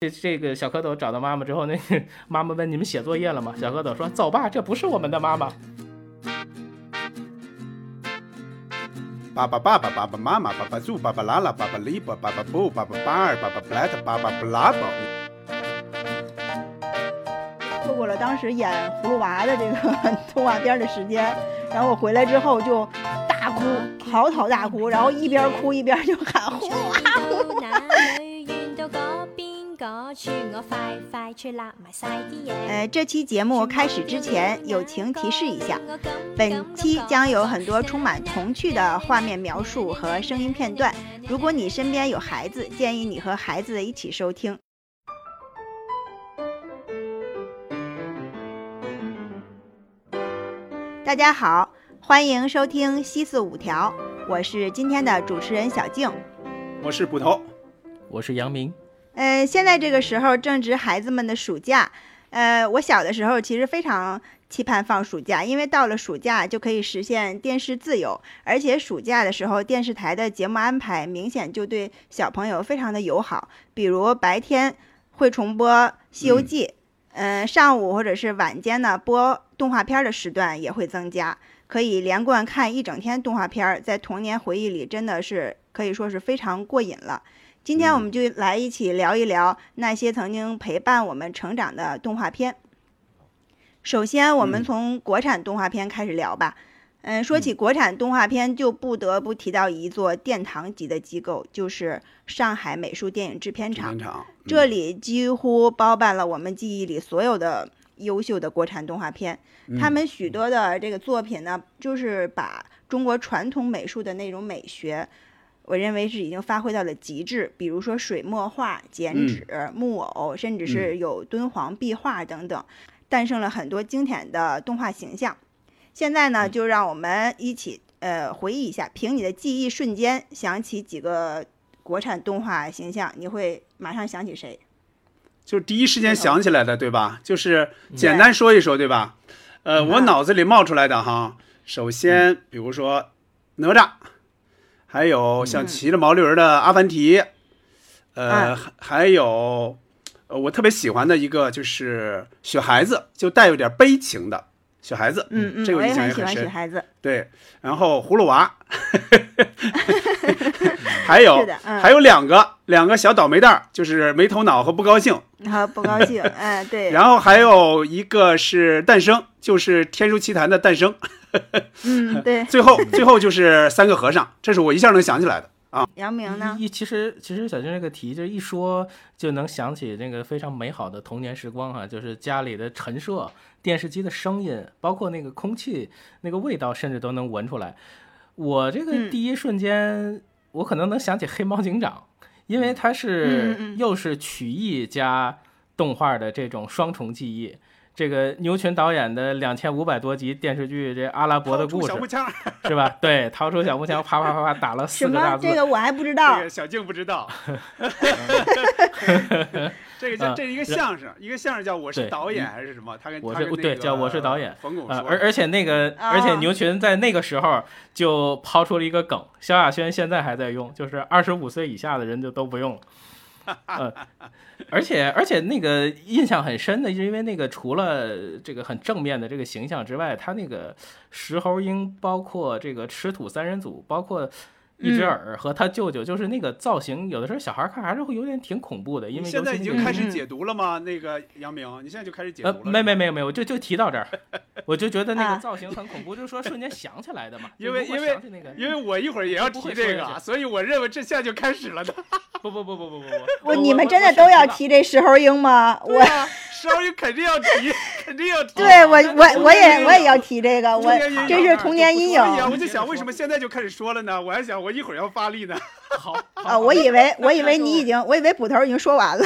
这这个小蝌蚪找到妈妈之后，那个妈妈问：“你们写作业了吗？”小蝌蚪说：“走吧，这不是我们的妈妈。”爸爸爸爸爸爸妈妈爸爸猪爸爸拉拉爸爸里巴爸爸布爸爸巴尔爸爸布莱特爸爸布拉宝。错过了当时演葫芦娃的这个 动画片的时间，然后我回来之后就大哭，嚎啕大哭，然后一边哭一边就喊 葫芦娃。呃，这期节目开始之前，友情提示一下，本期将有很多充满童趣的画面描述和声音片段。如果你身边有孩子，建议你和孩子一起收听。大家好，欢迎收听西四五条，我是今天的主持人小静，我是捕头，我是杨明。呃，现在这个时候正值孩子们的暑假，呃，我小的时候其实非常期盼放暑假，因为到了暑假就可以实现电视自由，而且暑假的时候电视台的节目安排明显就对小朋友非常的友好，比如白天会重播《西游记》，嗯，上午或者是晚间呢播动画片的时段也会增加，可以连贯看一整天动画片，在童年回忆里真的是可以说是非常过瘾了。今天我们就来一起聊一聊那些曾经陪伴我们成长的动画片。首先，我们从国产动画片开始聊吧。嗯，说起国产动画片，就不得不提到一座殿堂级的机构，就是上海美术电影制片厂。这里几乎包办了我们记忆里所有的优秀的国产动画片。他们许多的这个作品呢，就是把中国传统美术的那种美学。我认为是已经发挥到了极致，比如说水墨画、剪纸、木偶，甚至是有敦煌壁画等等，诞生了很多经典的动画形象。现在呢，就让我们一起呃回忆一下，凭你的记忆瞬间想起几个国产动画形象，你会马上想起谁？就是第一时间想起来的，对吧？就是简单说一说，对吧？呃，我脑子里冒出来的哈，首先比如说哪吒。还有像骑着毛驴的阿凡提，呃，还还有，呃，我特别喜欢的一个就是雪孩子，就带有点悲情的雪孩子，嗯嗯，这个印象也很深。雪孩子，对，然后葫芦娃，还有还有两个两个小倒霉蛋儿，就是没头脑和不高兴，和不高兴，哎，对。然后还有一个是诞生，就是《天书奇谭》的诞生。嗯，对，最后最后就是三个和尚，这是我一下能想起来的啊。杨明呢？一其实其实小军这个题，就是一说就能想起那个非常美好的童年时光哈，就是家里的陈设、电视机的声音，包括那个空气那个味道，甚至都能闻出来。我这个第一瞬间，我可能能想起黑猫警长，因为它是又是曲艺加动画的这种双重记忆。这个牛群导演的两千五百多集电视剧《这阿拉伯的故事》是吧？对，掏出小木枪，啪啪啪啪打了四个大字。这个我还不知道。这个小静不知道。这个叫这是一个相声，一个相声叫我是导演还是什么？他跟我是对叫我是导演。冯巩说。而而且那个而且牛群在那个时候就抛出了一个梗，萧亚轩现在还在用，就是二十五岁以下的人就都不用了。呃，而且而且那个印象很深的，是因为那个除了这个很正面的这个形象之外，他那个石猴鹰，包括这个吃土三人组，包括。一只耳和他舅舅，就是那个造型，有的时候小孩看还是会有点挺恐怖的。因为现在已经开始解读了吗？那个杨明，你现在就开始解读了？没没没有没有，就就提到这儿，我就觉得那个造型很恐怖，就是说瞬间想起来的嘛。因为因为因为我一会儿也要提这个，所以我认为这现在就开始了的。不不不不不不不，我你们真的都要提这石猴鹰吗？我。石猴鹰肯定要提，肯定要提。对我，我我也我也要提这个，我这是童年阴影。我就想，为什么现在就开始说了呢？我还想，我一会儿要发力呢。好啊，我以为我以为你已经，我以为捕头已经说完了。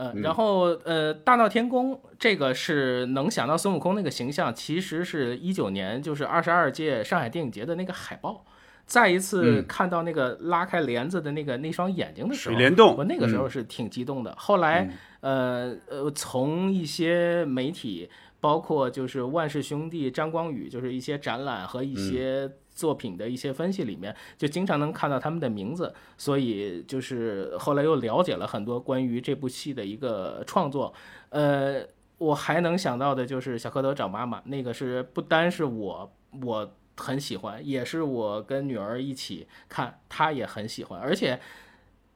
嗯，然后呃，大闹天宫这个是能想到孙悟空那个形象，其实是一九年就是二十二届上海电影节的那个海报。再一次看到那个拉开帘子的那个那双眼睛的时候，我那个时候是挺激动的。后来。呃呃，从一些媒体包括就是万氏兄弟张光宇，就是一些展览和一些作品的一些分析里面，就经常能看到他们的名字，所以就是后来又了解了很多关于这部戏的一个创作。呃，我还能想到的就是小蝌蚪找妈妈，那个是不单是我我很喜欢，也是我跟女儿一起看，她也很喜欢，而且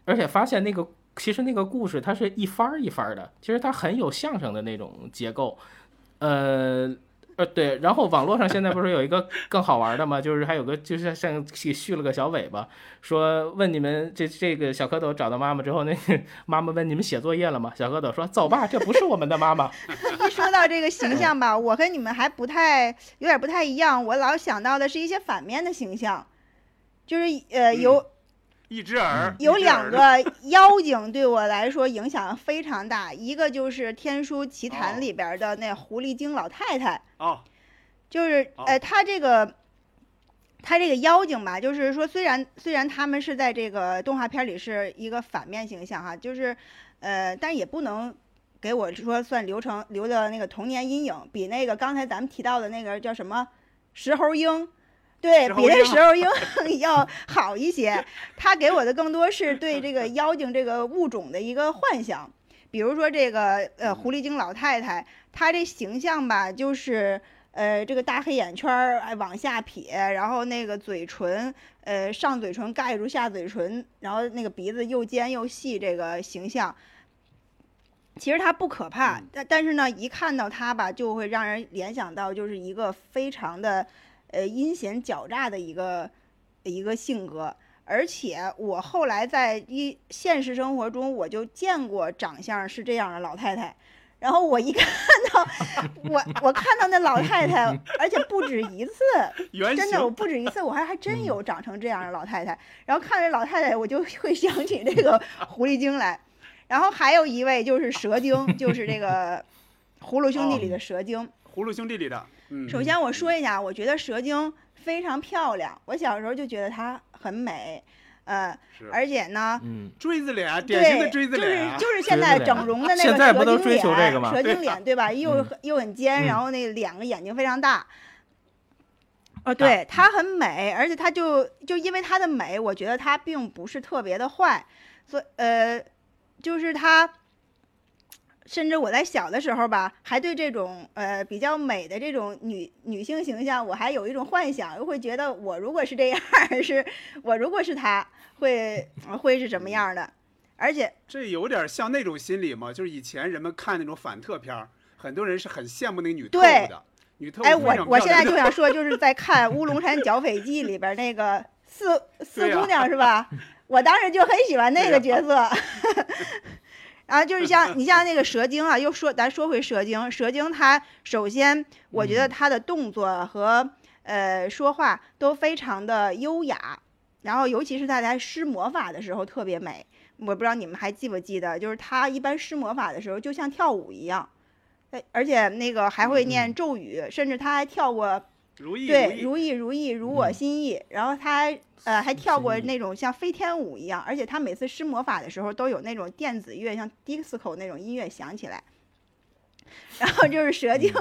而且发现那个其实那个故事它是一番儿一番儿的，其实它很有相声的那种结构，呃。呃，对，然后网络上现在不是有一个更好玩的吗？就是还有个，就是像续续了个小尾巴，说问你们这这个小蝌蚪找到妈妈之后，那个妈妈问你们写作业了吗？小蝌蚪说走吧，这不是我们的妈妈。一说到这个形象吧，我和你们还不太有点不太一样，我老想到的是一些反面的形象，就是呃有。一只耳有两个 妖精对我来说影响非常大，一个就是《天书奇谭》里边的那狐狸精老太太哦，就是呃，她这个她这个妖精吧，就是说虽然虽然他们是在这个动画片里是一个反面形象哈，就是呃，但也不能给我说算留成留的那个童年阴影，比那个刚才咱们提到的那个叫什么石猴鹰。对比那时候鹰 要好一些，他给我的更多是对这个妖精这个物种的一个幻想。比如说这个呃狐狸精老太太，她这形象吧，就是呃这个大黑眼圈儿哎往下撇，然后那个嘴唇呃上嘴唇盖住下嘴唇，然后那个鼻子又尖又细，这个形象。其实它不可怕，但但是呢，一看到它吧，就会让人联想到就是一个非常的。呃，阴险狡诈的一个一个性格，而且我后来在一现实生活中，我就见过长相是这样的老太太。然后我一看到我，我看到那老太太，而且不止一次，真的我不止一次，我还还真有长成这样的老太太。然后看着老太太，我就会想起这个狐狸精来。然后还有一位就是蛇精，就是这个 葫芦兄弟里的蛇精。葫芦兄弟里的。首先我说一下，我觉得蛇精非常漂亮。我小时候就觉得她很美，呃，而且呢，锥子脸，典型的锥子脸，就是就是现在整容的那个蛇精脸，蛇精脸对吧？又又很尖，然后那两个眼睛非常大。哦，对，她很美，而且她就就因为她的美，我觉得她并不是特别的坏，所呃，就是她。甚至我在小的时候吧，还对这种呃比较美的这种女女性形象，我还有一种幻想，又会觉得我如果是这样，是我如果是她，会会是什么样的？而且这有点像那种心理嘛，就是以前人们看那种反特片儿，很多人是很羡慕那个女特务的。女特务哎，我我现在就想 说，就是在看《乌龙山剿匪记》里边那个四四姑娘是吧？我当时就很喜欢那个角色。然后就是像你像那个蛇精啊，又说咱说回蛇精，蛇精它首先我觉得它的动作和呃说话都非常的优雅，然后尤其是他在施魔法的时候特别美。我不知道你们还记不记得，就是它一般施魔法的时候就像跳舞一样，而且那个还会念咒语，甚至它还跳过。对，如意如意如我心意。然后他还呃还跳过那种像飞天舞一样，而且他每次施魔法的时候都有那种电子乐，像 disco 那种音乐响起来。然后就是蛇精，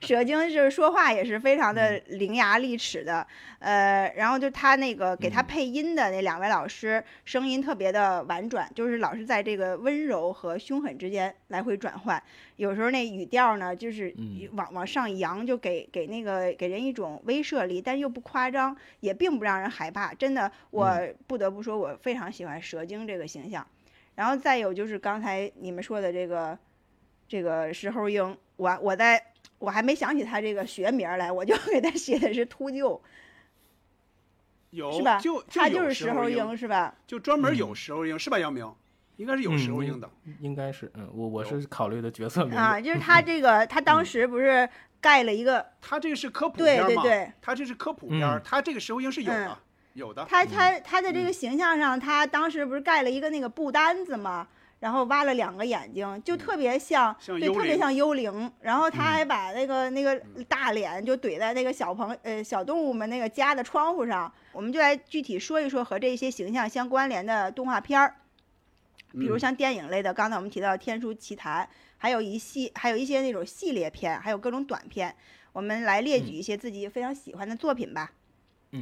蛇精就是说话也是非常的伶牙俐齿的，呃，然后就他那个给他配音的那两位老师，声音特别的婉转，就是老是在这个温柔和凶狠之间来回转换，有时候那语调呢就是往往上扬，就给给那个给人一种威慑力，但又不夸张，也并不让人害怕。真的，我不得不说，我非常喜欢蛇精这个形象。然后再有就是刚才你们说的这个。这个石猴鹰，我我在我还没想起他这个学名来，我就 给他写的是秃鹫，有是吧？就他就是石猴鹰是吧？就专门有石猴鹰是吧？杨明，应该是有石猴鹰的，应该是嗯，我我是考虑的角色 名啊，就是他这个他当时不是盖了一个，他这个是科普片对对对，他这是科普片，他这个石猴鹰是有的，有的。他他他的这个形象上，他当时不是盖了一个那个布单子吗？然后挖了两个眼睛，就特别像，对，特别像幽灵。然后他还把那个那个大脸就怼在那个小朋呃小动物们那个家的窗户上。我们就来具体说一说和这些形象相关联的动画片儿。比如像电影类的，刚才我们提到《天书奇谭》，还有一系还有一些那种系列片，还有各种短片。我们来列举一些自己非常喜欢的作品吧。嗯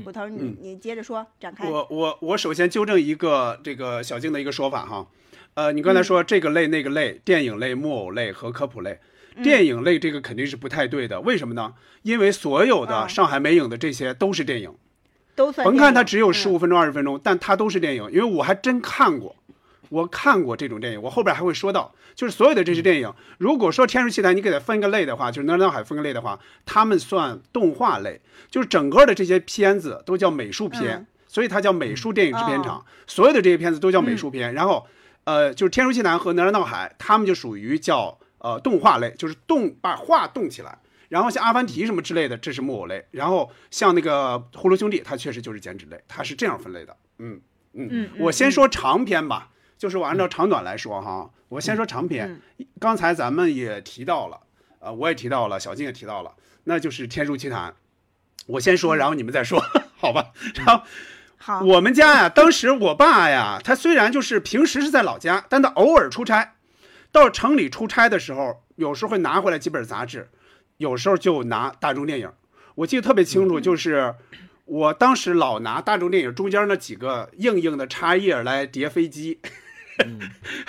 捕头，你嗯。你接着说，展开。我我我首先纠正一个这个小静的一个说法哈，呃，你刚才说这个类那个类，电影类、木偶类和科普类，电影类这个肯定是不太对的，为什么呢？因为所有的啊。上海美影的这些都是电影，都算甭看它只有嗯十五分钟、二十分钟，但它都是电影，因为我还真看过。我看过这种电影，我后边还会说到，就是所有的这些电影，如果说《天书奇谭》你给它分个类的话，就是《哪吒闹海》分个类的话，他们算动画类，就是整个的这些片子都叫美术片，嗯所以它叫美术电影制片厂，哦所有的这些片子都叫美术片。然后，呃，就是《天书奇谭》和《哪吒闹海》，他们就属于叫呃动画类，就是动把画动起来。然后像阿凡提什么之类的，这是木偶类。然后像那个葫芦兄弟，它确实就是剪纸类，它是这样分类的。嗯嗯，嗯，我先说长篇吧，就是我按照长短来说哈，我先说长篇。刚才咱们也提到了，呃，我也提到了，小静也提到了，那就是《天书奇谭》。我先说，然后你们再说，好吧？然后好，我们家呀，当时我爸呀，他虽然就是平时是在老家，但他偶尔出差，到城里出差的时候，有时候会拿回来几本杂志，有时候就拿大众电影。我记得特别清楚，就是我当时老拿大众电影中间那几个硬硬的插页来叠飞机。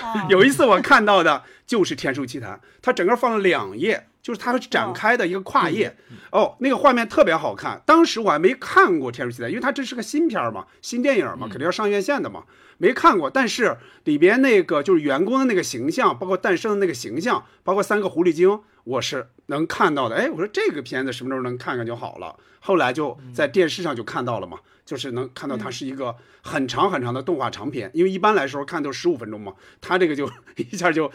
哦 有一次我看到的就是《天书奇谭》，它整个放了两页，就是它展开的一个跨页。哦，那个画面特别好看。当时我还没看过《天书奇谭》，因为它这是个新片儿嘛，新电影嘛，肯定要上院线的嘛，没看过。但是里边那个就是员工的那个形象，包括诞生的那个形象，包括三个狐狸精，我是能看到的。哎，我说这个片子什么时候能看看就好了。后来就在电视上就看到了嘛，就是能看到它是一个很长很长的动画长片，因为一般来说看都十五分钟嘛，它这个就 一下就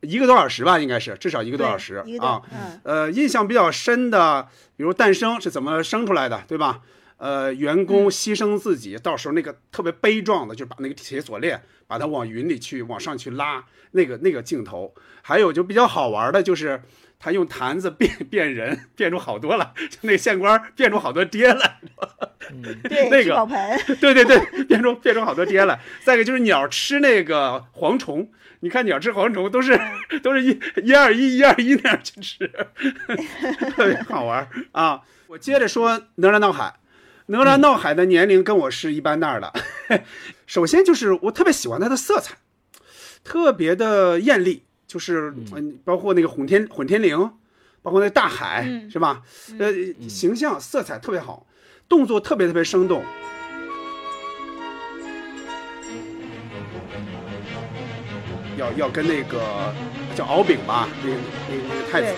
一个多小时吧，应该是至少一个多小时啊。嗯呃，印象比较深的，比如诞生是怎么生出来的，对吧？呃，员工牺牲自己，到时候那个特别悲壮的，就把那个铁锁链把它往云里去往上去拉，那个那个镜头，还有就比较好玩的就是他用坛子变变人，变出好多了，就那个县官变出好多爹来，对，那个对对对，变出变出好多爹来。再一个就是鸟吃那个蝗虫，你看鸟吃蝗虫都是都是一一二一一二一那样去吃，特别好玩啊！我接着说《哪吒闹海》，《哪吒闹海》的年龄跟我是一般大的。首先就是我特别喜欢它的色彩，特别的艳丽，就是嗯，包括那个混天混天绫，包括那大海，嗯是吧？呃，形象色彩特别好，动作特别特别生动。要要跟那个叫敖丙吧，那个那个那个太子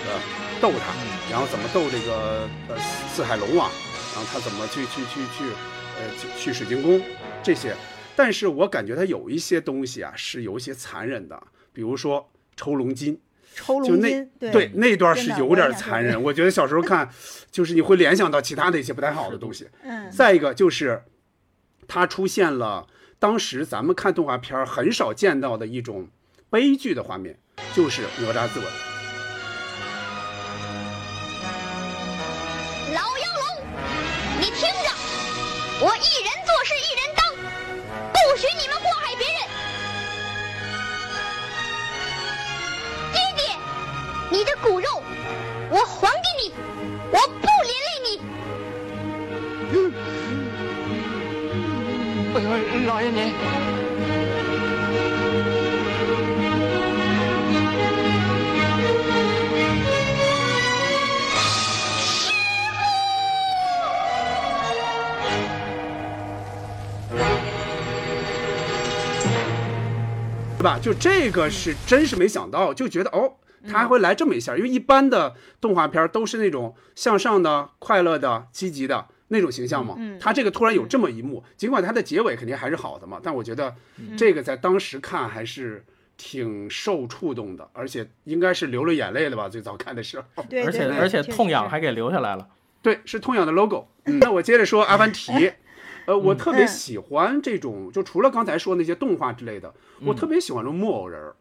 斗他，然后怎么斗这个呃四海龙王，然后他怎么去去去去呃去去水晶宫这些，但是我感觉他有一些东西啊是有一些残忍的，比如说抽龙筋，抽就那龙筋，对那段是有点残忍，我觉得小时候看就是你会联想到其他的一些不太好的东西。嗯，再一个就是，它出现了当时咱们看动画片很少见到的一种悲剧的画面，就是哪吒自刎。你的骨肉我还给你，我不连累你。哎呦，老爷您，对吧？就这个是真是没想到，就觉得哦，他还会来这么一下，因为一般的动画片儿都是那种向上的、快乐的、积极的那种形象嘛。他这个突然有这么一幕，尽管它的结尾肯定还是好的嘛，但我觉得这个在当时看还是挺受触动的，而且应该是流了眼泪了吧？最早看的时候。对，而且对对而且痛痒还给留下来了。对，是痛痒的 logo。那我接着说 阿凡提，呃，我特别嗯喜欢这种，就除了刚才说那些动画之类的，我特别喜欢这种木偶人儿。然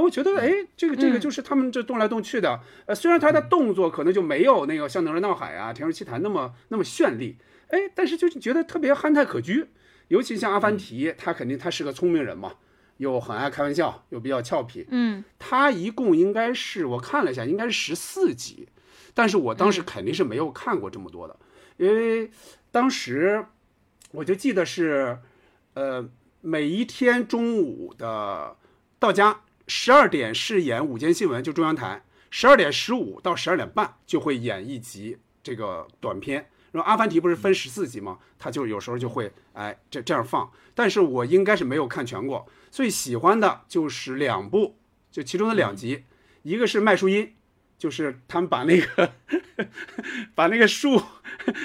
后我觉得，哎，这个这个嗯。就是他们这动来动去的，呃，虽然他的动作可能就没有那个像《哪吒闹海》啊、《天书奇谭》那么那么绚丽，哎，但是就是觉得特别憨态可掬。尤其像阿凡提，他肯定他是个聪明人嘛，又很爱开玩笑，又比较俏皮。嗯。他一共应该是我看了一下，应该是十四集，但是我当时肯定是没有看过这么多的，因为当时我就记得是，呃，每一天中午的到家十二点是演午间新闻，就中央台，十二点十五到十二点半就会演一集这个短片。然后《阿凡提》不是分十四集吗？他就有时候就会哎这这样放，但是我应该是没有看全过，最喜欢的就是两部，就其中的两集，一个是麦树音，就是他们把那个 把那个树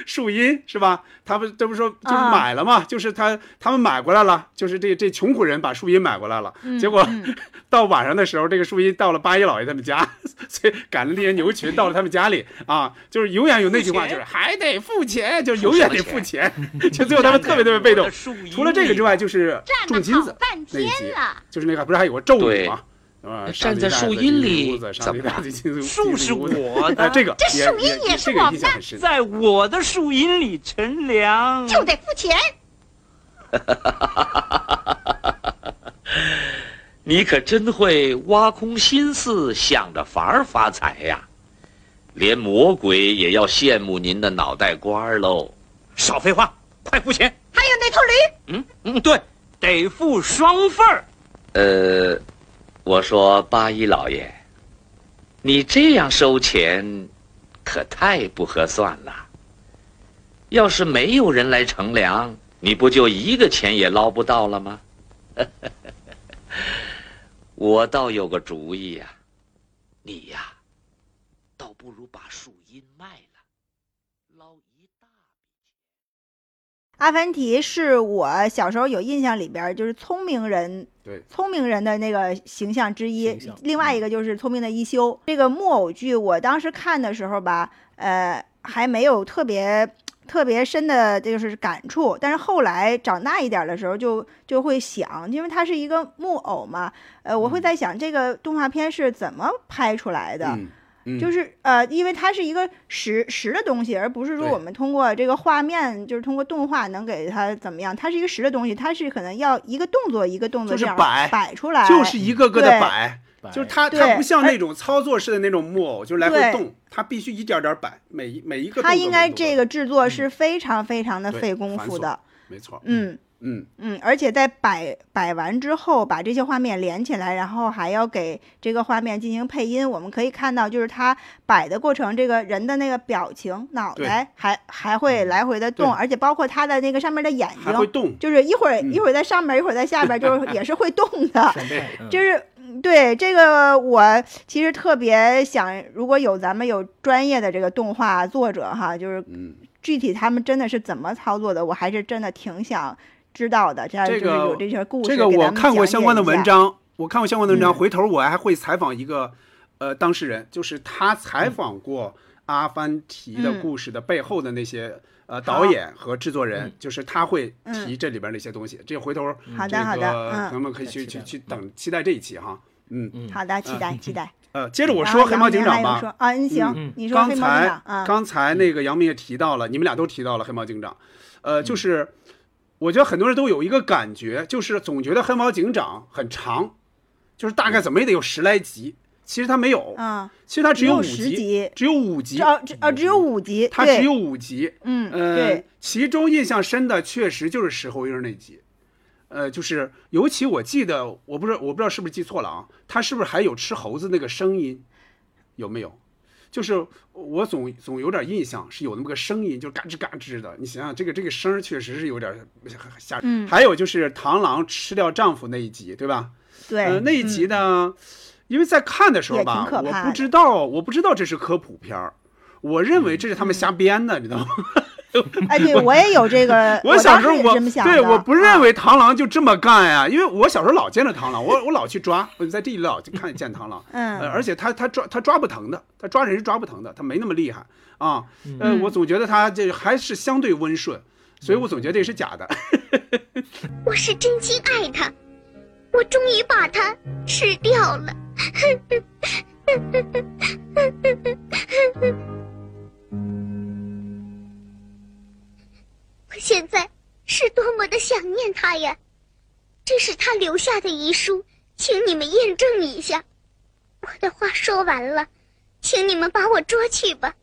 树荫是吧？他们这不说就是啊买了嘛，就是他他们买过来了，就是这这穷苦人把树荫买过来了，结果、到晚上的时候，这个树荫到了八一老爷他们家，所以赶着那些牛群到了他们家里啊，就是永远有那句话，就是还得付钱，就是永远得付钱，就最后他们特别特别被动。除了这个之外，就是种金子那一集天了，就是那个不是还有个咒语吗？是吧？站在树荫里上帝大子金 子树是 我的哎，这个 这树荫也是我们印象很深。在我的树荫里乘凉。就得付钱。你可真会挖空心思想着法儿发财呀！连魔鬼也要羡慕您的脑袋瓜喽。少废话，快付钱。还有那头驴，嗯嗯，对，得付双份儿。呃，我说八一老爷，你这样收钱，可太不合算了。要是没有人来乘凉，你不就一个钱也捞不到了吗？我倒有个主意呀、你呀，倒不如把树荫卖了，捞一大笔。阿凡提是我小时候有印象里边儿就是聪明人，对，聪明人的那个形象之一。另外一个就是聪明的一休。这个木偶剧，我当时看的时候吧，呃，还没有特别特别深的就是感触，但是后来长大一点儿的时候就就会想，因为它是一个木偶嘛，呃，我会在想这个动画片是怎么拍出来的。嗯嗯，就是呃，因为它是一个实实的东西，而不是说我们通过这个画面，就是通过动画能给它怎么样。它是一个实的东西，它是可能要一个动作一个动作这样摆摆出来，就是一个个的对摆，就是它它不像那种操作式的那种木偶，就是来回动，它必须一点点摆，每一每一个它应该这个制作是非常非常的费功夫的。没错，嗯嗯，嗯，而且在摆摆完之后，把这些画面连起来，然后还要给这个画面进行配音。我们可以看到，就是他摆的过程，这个人的那个表情、脑袋还还会来回的动，而且包括他的那个上面的眼睛，还会动，就是一会儿、嗯。一会儿在上面，一会儿在下边，就是也是会动的。就是嗯对这个，我其实特别想，如果有咱们有专业的这个动画作者哈，就是嗯，具体他们真的是怎么操作的，我还是真的挺想知道的。这样就是这个有这些故事，这个我看过相关的。文章，我看过相关的文章，嗯回头我还会采访一个呃当事人，就是他采访过《阿凡提》的嗯故事的背后的那些呃导演和制作人嗯，就是他会嗯提这里边那些东西。这回头这好的，好的，个嗯朋友们可以去去去等期待这一期哈。嗯，嗯好的，期待期待。呃，接着我说黑猫警长吧。啊，你行嗯，你说刚黑猫警才长啊，刚才那个杨明也提到了，你们俩都提到了黑猫警长，呃，就是我觉得很多人都有一个感觉，就是总觉得黑猫警长很长，就是大概怎么也得有十来集，其实它没有，啊，其实它只有五十集，只有五集。只，哦只有五集，它只有五集。嗯呃对，，其中印象深的确实就是石猴鹰那集，呃，就是尤其我记得，我不知道我不知道是不是记错了啊，他是不是还有吃猴子那个声音，有没有？就是我总总有点印象是有那么个声音，就嘎吱嘎吱的。你想想，这个这个声确实是有点吓人。嗯还有就是螳螂吃掉丈夫那一集，对吧？对呃，那一集嗯呢，因为在看的时候吧，我不知道，我不知道这是科普片儿，我认嗯为这是他们瞎编的，你知道吗？哎，对我也有这个，我小时候我这么想，对我不认啊为螳螂就这么干呀，因为我小时候老见着螳螂，我我老去抓，我在地里老去看见螳螂，嗯呃，而且它它抓它抓不疼的，它抓人是抓不疼的，它没那么厉害啊，呃，嗯我总觉得它这还是相对温顺，所以我总觉得这是假的。我是真心爱它，我终于把它吃掉了。现在是多么的想念他呀！这是他留下的遗书，请你们验证一下。我的话说完了，请你们把我捉去吧。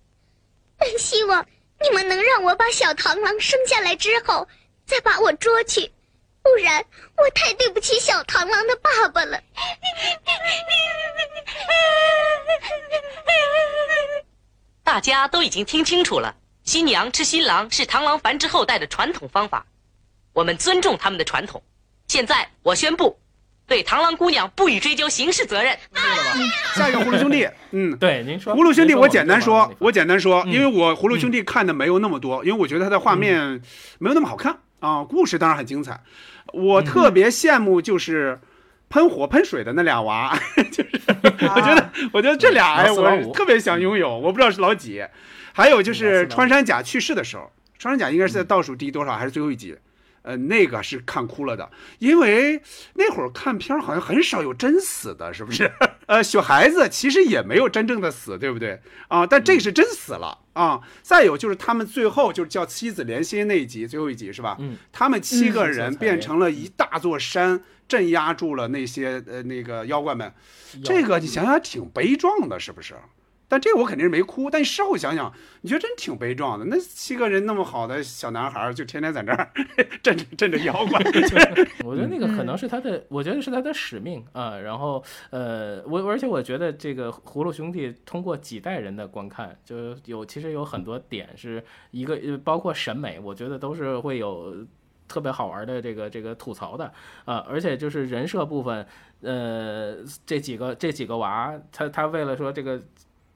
但希望你们能让我把小螳螂生下来之后，再把我捉去，不然我太对不起小螳螂的爸爸了。大家都已经听清楚了，新娘吃新郎是螳螂繁殖后代的传统方法，我们尊重他们的传统。现在我宣布，对螳螂姑娘不予追究刑事责任。下一个葫芦兄弟，嗯，对，您说葫芦兄弟，我简单说我，我简单说，嗯因为我葫芦兄弟看的没有那么多，因为我觉得他的画面没有那么好看啊，故事当然很精彩。我特别羡慕就是喷火喷水的那俩娃，就是我觉得，我觉得这俩哎，我特别想拥有，我不知道是老几。还有就是穿山甲去世的时候，穿山甲应该是在倒数第多少还是最后一集？呃，那个是看哭了的，因为那会儿看片儿好像很少有真死的，是不是？呃，小孩子其实也没有真正的死，对不对？啊，但这个是真死了啊。再有就是他们最后就是叫妻子连心那一集，最后一集是吧？嗯，他们七个嗯人变成了一大座山，镇压住了那些呃那个妖怪们。这个你想想挺悲壮的，是不是？但这我肯定是没哭，但事后想想，你觉得真挺悲壮的。那七个人那么好的小男孩儿，就天天在那儿镇着镇着妖怪 我觉得那个可能嗯是他的，我觉得是他的使命啊。然后呃，我而且我觉得这个葫芦兄弟通过几代人的观看，就有其实有很多点是一个，呃包括审美，我觉得都是会有特别好玩的这个这个吐槽的啊。而且就是人设部分，呃，这几个这几个娃，他他为了说这个。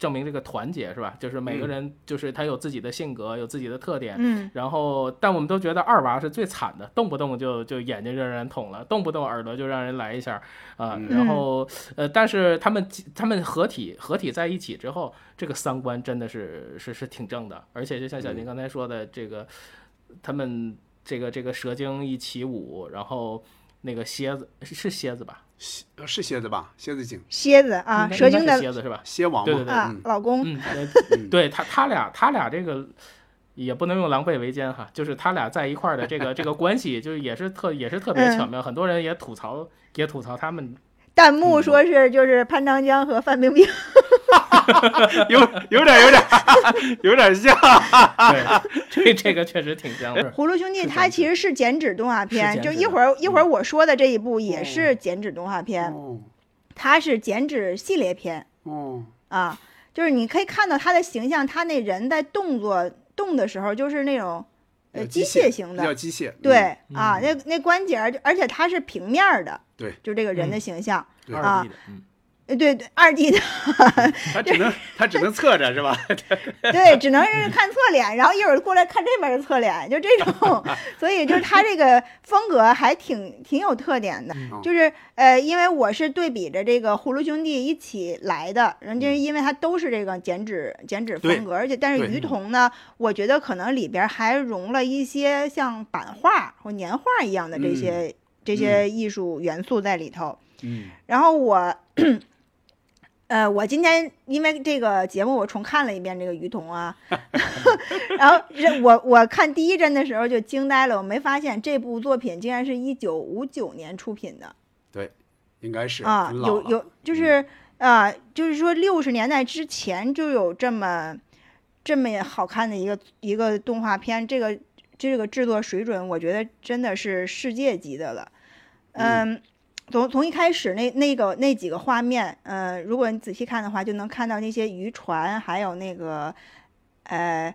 证明这个团结是吧？就是每个嗯。人就是他有自己的性格，有自己的特点，嗯。然后，但我们都觉得二娃是最惨的，动不动就就眼睛就让人捅了，动不动耳朵就让人来一下啊、嗯。然后呃，但是他们他们合体合体在一起之后，这个三观真的是是是挺正的，而且就像小林刚才说的，这个他们这个这个蛇精一起舞，然后那个蝎子是是蝎子吧？呃是蝎子吧？蝎子精，蝎子啊，蛇精的蝎子是吧？蝎王嘛，对对。对老公，嗯，呃 对他他俩他俩这个也不能用狼狈为奸哈，就是他俩在一块儿的这个这个关系，就是也是特也是特别巧妙，很多人也吐槽也吐槽他们，弹幕说是就是潘长江和范冰冰，有有点有点有点像，对，这这个确实挺像的。葫芦兄弟是它其实是剪纸动画片，就一会儿一会儿嗯。我说的这一部也哦。是剪纸动画片，哦。它是剪纸系列片哦，啊，就是你可以看到他的形象，他那人在动作动的时候就是那种呃呃机械械型的比较，机械，嗯对啊，那那关节儿，而且它是平面的，对，就这个人的嗯形象，啊对对，二 D 的，他只能 他只能侧着是吧？对，只能是看侧脸，然后一会儿过来看这边的侧脸，就这种，所以就是他这个风格还挺挺有特点的，嗯。就是呃，因为我是对比着这个葫芦兄弟一起来的，人家因为他都是这个剪纸剪纸风格，而且但是于童呢，我觉得可能里边还融了一些像版画或年画一样的这嗯。些、这些艺术元素在里头。嗯。然后我，呃，我今天因为这个节目，我重看了一遍这个于童啊，然后这我我看第一帧的时候就惊呆了，我没发现这部作品竟然是一九五九年出品的。对，应该是啊，有有就是啊、就是说六十年代之前就有这么这么好看的一个一个动画片，这个这个制作水准，我觉得真的是世界级的了。嗯，从从一开始那那个那几个画面，呃，如果你仔细看的话，就能看到那些渔船，还有那个呃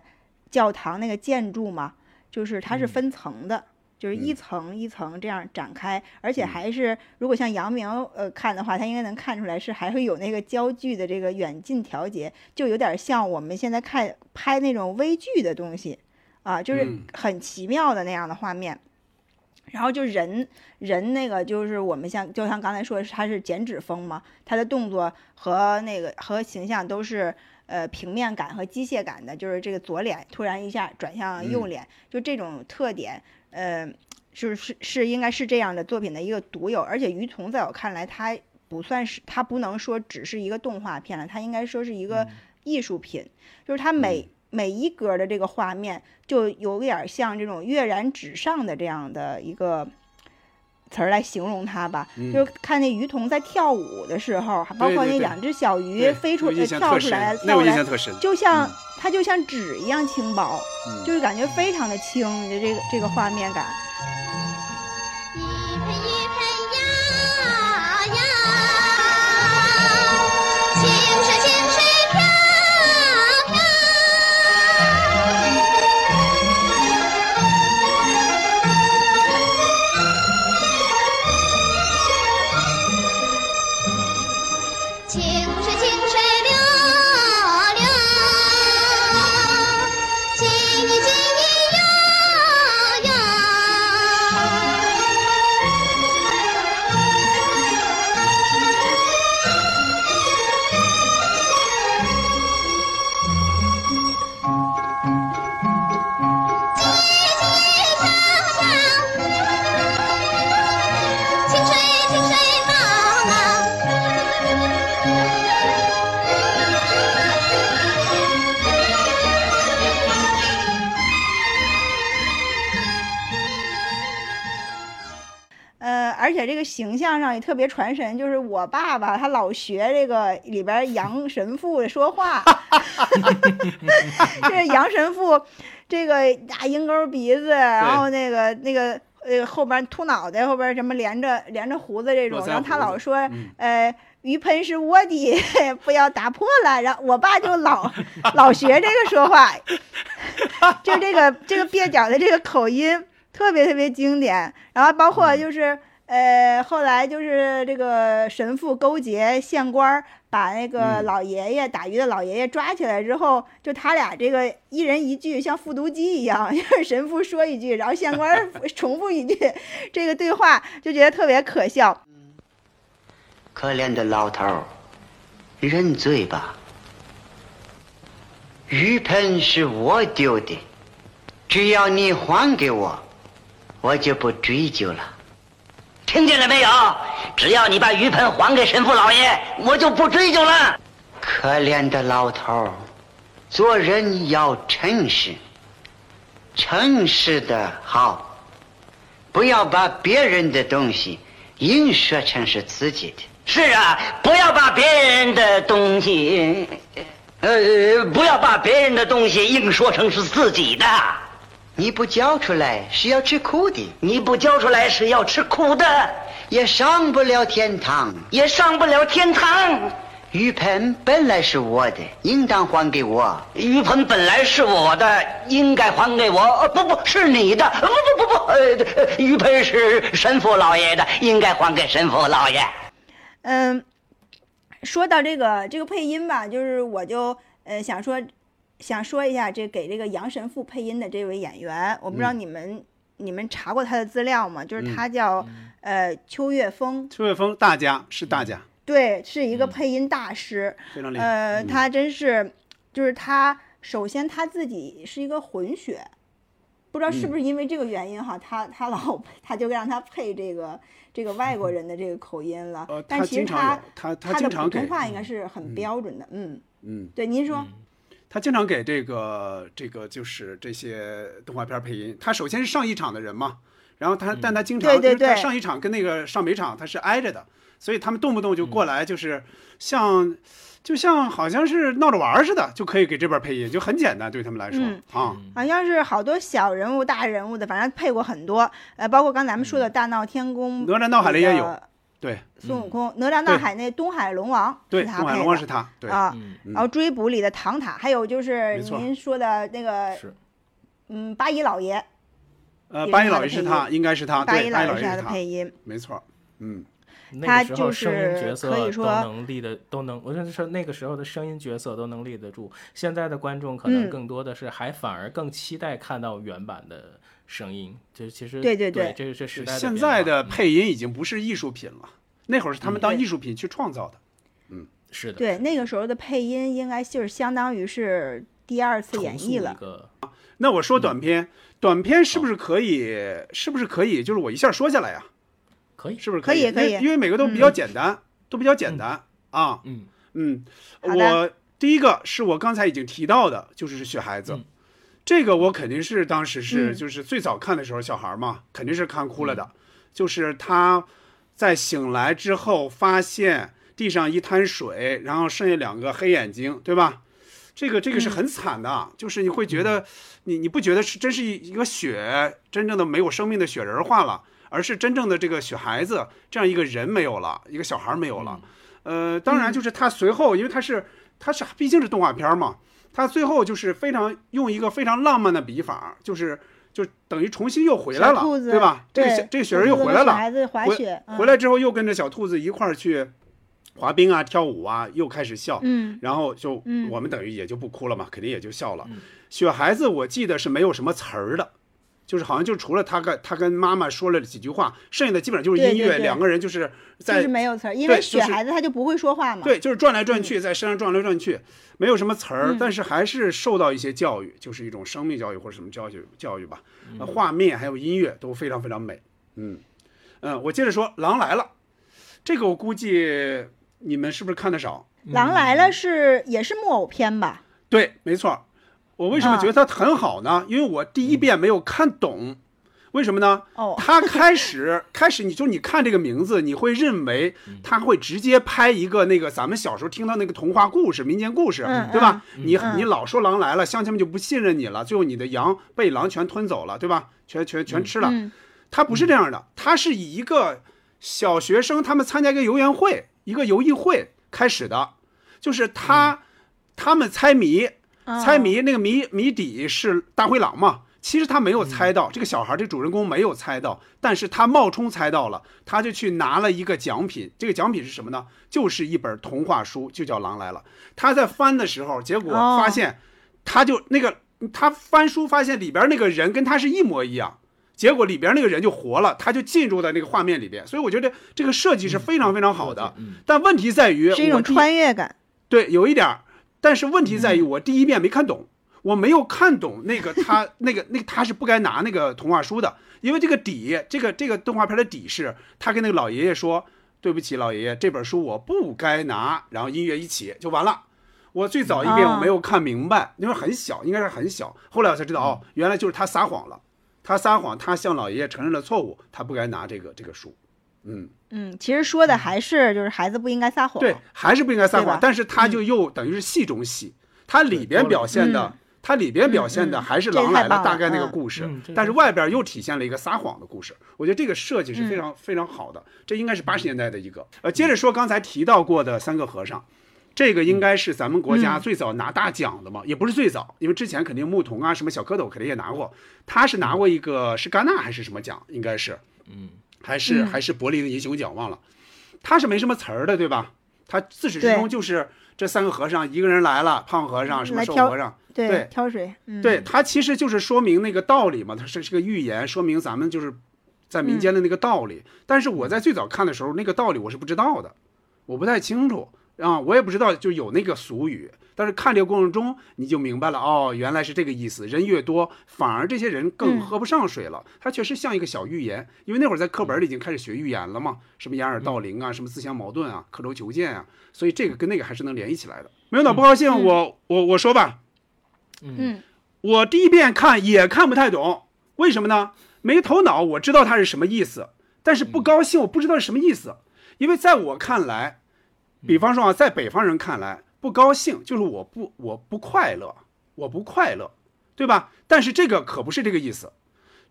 教堂那个建筑嘛，就是它是嗯分层的。就是一嗯层一层这样展开，而且嗯还是如果像杨明呃看的话，他应该能看出来是还会有那个焦距的这个远近调节，就有点像我们现在看拍那种微距的东西啊，就是嗯很奇妙的那样的画面。然后就人人那个就是我们像就像刚才说的是他是剪纸风嘛，他的动作和那个和形象都是呃平面感和机械感的，就是这个左脸突然一下转向右嗯脸，就这种特点，呃，是是是应该是这样的作品的一个独有，而且于童在我看来，他不算是他不能说只是一个动画片了，他应该说是一个艺术品，就是他每、每一格的这个画面就有点像这种跃然纸上的这样的一个词儿来形容它吧，嗯就是看那鱼童在跳舞的时候，还包对对对括那两只小鱼飞出我印呃象特深跳出来，那我跳出来，印象特深。就像、嗯它就像纸一样轻薄，嗯就是感觉非常的轻，就这个这个画面感。而且这个形象上也特别传神，就是我爸爸他老学这个里边杨神父说话，这杨神父这个大鹰钩鼻子，然后那个那个呃后边秃脑袋，后边什么连着连着胡子这种，然后他老说嗯呃。鱼盆是我的，不要打破了。然后我爸就老 老学这个说话，就这个这个蹩脚的这个口音特别特别经典。然后包括就是、呃，后来就是这个神父勾结县官儿，把那个嗯老爷爷、打鱼的老爷爷抓起来之后，就他俩这个一人一句，像复读机一样，就是神父说一句，然后县官 重复一句，这个对话就觉得特别可笑。可怜的老头儿，认罪吧。鱼盆是我丢的，只要你还给我，我就不追究了。听见了没有？只要你把鱼盆还给神父老爷，我就不追究了。可怜的老头儿，做人要诚实，诚实的好，不要把别人的东西硬说成是自己的。是啊，不要把别人的东西，呃，不要把别人的东西硬说成是自己的。你不交出来是要吃苦的，你不交出来是要吃苦的，也上不了天堂。也上不了天堂。鱼盆本来是我的，应当还给我。鱼盆本来是我的，应该还给我。呃，不不是你的，不不不不，呃，鱼盆是神父老爷的，应该还给神父老爷。嗯，说到这个这个配音吧，就是我就呃想说想说一下这给这个杨神父配音的这位演员，我不知道嗯。你们、你们查过他的资料吗？就是嗯他叫、呃秋月峰，邱岳峰大家是大家，对，是一个嗯。配音大师。非常厉。害。呃，嗯。他真是，就是他首先他自己是一个混血，不知道是嗯。不是因为这个原因哈，他他老他就让他配这个这个外国人的这个口音了。呃，但其实他他他他他的普通话应该是很嗯标准的，嗯，嗯，对，您说，他经常给这个这个就是这些动画片配音。他首先是上一场的人嘛，然后他但他经常对对因为他对。上一场跟那个上北场他是挨着的，所以他们动不动就过来，就是像就像好像是闹着玩似的，就可以给这边配音，就很简单对他们来说。嗯。啊。好像是好多小人物、大人物的，反正配过很多，呃，包括刚才咱们说的《大闹天宫》哪吒闹海里也有对。孙悟空，哪吒闹海那东海龙王对，是他东海配的龙王是他，对，啊，然后追捕里的唐塔，还有就是您说的那个是。嗯八一老爷，呃，八一老爷是他，应该是他，八对，八一一老爷是他的配音，没错，嗯，他就是角色可以说能立的，都能，我就是说那个时候的声音角色都能立得住。现在的观众可能嗯。更多的是还反而更期待看到原版的声音，这其实对对对对这个是时代的现在的嗯配音已经不是艺术品了，那会儿是他们当艺术品去创造的。嗯是的，对，那个时候的配音应该就是相当于是第二次演绎了，个那我说短片，短片是不哦是可以？是不是可以？就是我一下说下来呀？可以，是不是？可以可以因为每个都比较简单，都比较简单啊。嗯嗯，我第一个是我刚才已经提到的，就是雪孩子。嗯这个我肯定是当时是嗯就是最早看的时候，小孩嘛，肯定是看哭了的。就是他在醒来之后发现地上一滩水，然后剩下两个黑眼睛，对吧？这个这个是很惨的，就是你会觉得你你不觉得是真是一一个雪真正的没有生命的雪人化了，而是真正的这个雪孩子这样一个人没有了，一个小孩没有了。呃，当然就是他随后，因为他是他是毕竟是动画片嘛，他最后就是非常用一个非常浪漫的笔法，就是就等于重新又回来了，对吧？这个这个雪人又回来了，孩子滑雪，回来之后又跟着小兔子一块儿去。滑冰啊，跳舞啊，又开始笑，嗯，然后就我们等于也就不哭了嘛，肯定也就笑了。雪孩子，我记得是没有什么词儿的，就是好像就除了他跟他跟妈妈说了几句话，剩下的基本上就是音乐，两个人就是在就是没有词儿，因为雪孩子他就不会说话嘛，对，就是转来转去，在山上转来转去，没有什么词儿，但是还是受到一些教育，就是一种生命教育或者什么教育教育吧。画面还有音乐都非常非常美，嗯嗯，我接着说，狼来了，这个我估计。你们是不是看的少？狼来了是也是木偶片吧？对，没错。我为什么觉得它很好呢？因为我第一遍没有看懂，为什么呢？哦，他开始 开始，你就你看这个名字，你会认为他会直接拍一个那个咱们小时候听到那个童话故事、民间故事，对吧？你你老说狼来了，乡亲们就不信任你了，最后你的羊被狼全吞走了，对吧？全全全吃了。它不是这样的，它是以一个小学生他们参加一个游园会。一个游艺会开始的，就是他，他们猜谜，猜谜那个谜谜底是大灰狼嘛？其实他没有猜到，这个小孩这主人公没有猜到，但是他冒充猜到了，他就去拿了一个奖品。这个奖品是什么呢？就是一本童话书，就叫《狼来了》。他在翻的时候，结果发现，他就那个他翻书发现里边那个人跟他是一模一样。结果里边那个人就活了，他就进入到那个画面里边，所以我觉得这个设计是非常非常好的。但问题在于是一种穿越感，对，有一点儿。但是问题在于我第一遍没看懂，我没有看懂那个他 那个那个他是不该拿那个童话书的，因为这个底，这个这个动画片的底是他跟那个老爷爷说：“对不起，老爷爷，这本书我不该拿。”然后音乐一起就完了。我最早一遍我没有看明白，因为很小，应该是很小。后来我才知道，哦，原来就是他撒谎了。他撒谎，他向老爷爷承认了错误，他不该拿这个这个书，嗯嗯，其实说的还是就是孩子不应该撒谎，对，还是不应该撒谎，但是他就又等于是戏中戏，他里边表现的，他里边表现的还是狼来了大概那个故事，但是外边又体现了一个撒谎的故事，我觉得这个设计是非常非常好的，这应该是八十年代的一个，呃，接着说刚才提到过的三个和尚。这个应该是咱们国家最早拿大奖的嘛，也不是最早，因为之前肯定牧童啊，什么小蝌蚪肯定也拿过。他是拿过一个是戛纳还是什么奖？应该是，嗯，还是还是柏林的银熊奖忘了。他是没什么词儿的，对吧？他自始至终就是这三个和尚，一个人来了，胖和尚什么瘦和尚，对，挑水，对他其实就是说明那个道理嘛，他是是个寓言，说明咱们就是在民间的那个道理。但是我在最早看的时候，那个道理我是不知道的，我不太清楚。啊，我也不知道，就有那个俗语，但是看这个过程中你就明白了，哦，原来是这个意思。人越多，反而这些人更喝不上水了。它确实像一个小寓言，因为那会儿在课本里已经开始学寓言了嘛，什么掩耳盗铃啊，什么自相矛盾啊，刻舟求剑啊，所以这个跟那个还是能联系起来的。没有脑不高兴，我我我说吧，嗯，我第一遍看也看不太懂，为什么呢？没头脑，我知道它是什么意思，但是不高兴，我不知道是什么意思，因为在我看来。比方说啊，在北方人看来，不高兴就是我不我不快乐，我不快乐，对吧？但是这个可不是这个意思，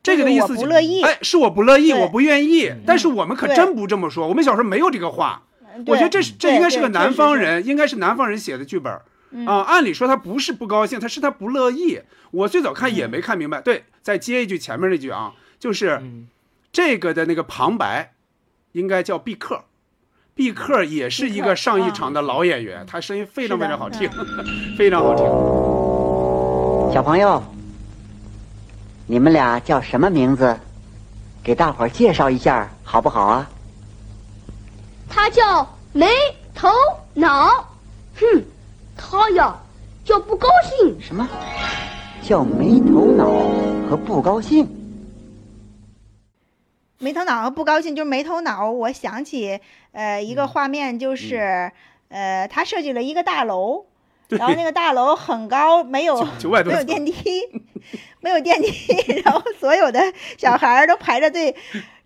这个的意思不乐意，哎，是我不乐意，我不愿意。但是我们可真不这么说，我们小时候没有这个话。我觉得这是这应该是个南方人，应该是南方人写的剧本啊。按理说他不是不高兴，他是他不乐意。我最早看也没看明白。对，再接一句前面那句啊，就是这个的那个旁白应该叫毕克。毕克也是一个上一场的老演员，他声音非常非常好听，非常好听。小朋友，你们俩叫什么名字？给大伙儿介绍一下好不好啊？他叫没头脑，哼，他呀叫不高兴。什么？叫没头脑和不高兴？没头脑和不高兴就是没头脑。我想起，呃，一个画面就是，呃，他设计了一个大楼，然后那个大楼很高，没有没有电梯，没有电梯，然后所有的小孩都排着队，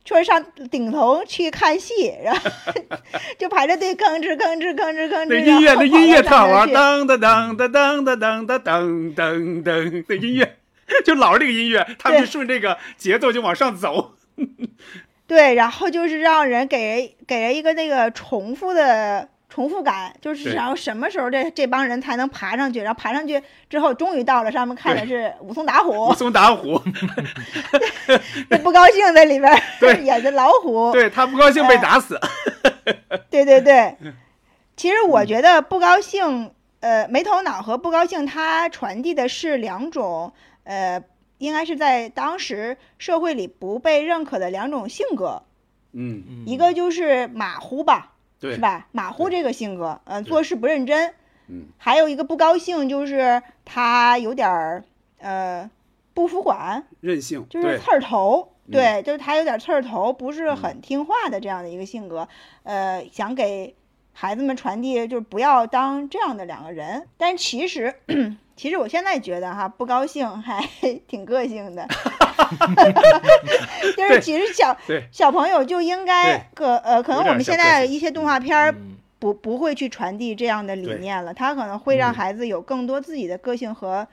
说上顶头去看戏，然后 就排着队吭哧吭哧吭哧吭哧，那音乐，那音乐特好玩，当当当当当当当当当当当，那音乐就老是这个音乐，他们就顺这个节奏就往上走。对，然后就是让人给人给人一个那个重复的重复感，就是然后什么时候这这帮人才能爬上去？然后爬上去之后，终于到了上面看的是武松打虎，武松打虎，这不高兴在里边演的老虎，对他不高兴被打死。对对对，其实我觉得不高兴，呃，没头脑和不高兴，它传递的是两种，呃。应该是在当时社会里不被认可的两种性格，嗯，一个就是马虎吧，对，是吧？马虎这个性格，嗯，做事不认真，嗯，还有一个不高兴，就是他有点儿呃不服管，任性，就是刺儿头，对，就是他有点刺儿头，不是很听话的这样的一个性格，呃，想给孩子们传递就是不要当这样的两个人，但其实。其实我现在觉得哈，不高兴还 挺个性的，就是其实小小朋友就应该可呃，可能我们现在一些动画片儿不不会去传递这样的理念了，他可能会让孩子有更多自己的个性和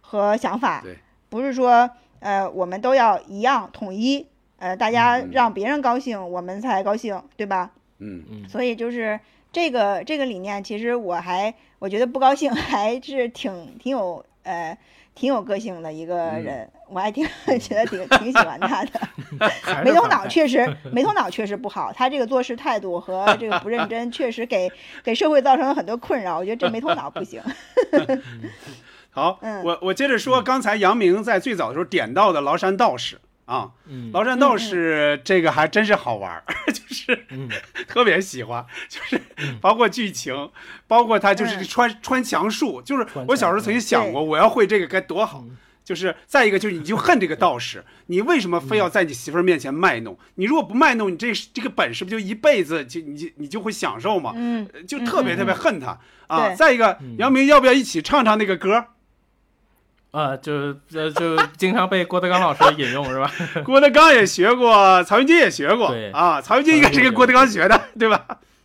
和想法，不是说呃我们都要一样统一，呃大家让别人高兴我们才高兴，对吧？嗯。嗯，所以就是这个这个理念，其实我还。我觉得不高兴 还是挺挺有呃挺有个性的一个人，我还挺 觉得挺挺喜欢他的。没头脑确实 没头脑确实不好，他这个做事态度和这个不认真，确实给给社会造成了很多困扰。我觉得这没头脑不行。好，我我接着说，刚才杨明在最早的时候点到的崂山道士。啊，崂山道士这个还真是好玩 就是 特别喜欢，就是包括剧情，包括他就是穿穿墙术，就是我小时候曾经想过，我要会这个该多好。就是再一个就是你就恨这个道士，你为什么非要在你媳妇儿面前卖弄？你如果不卖弄，你这这个本事不就一辈子就你你就会享受吗？嗯，就特别特别恨他。啊。再一个，杨明要不要一起唱唱那个歌？啊，就就就 经常被郭德纲老师引用是吧？郭德纲也学过，曹云金也学过，对啊，曹云金应该是跟郭德纲学的，对吧？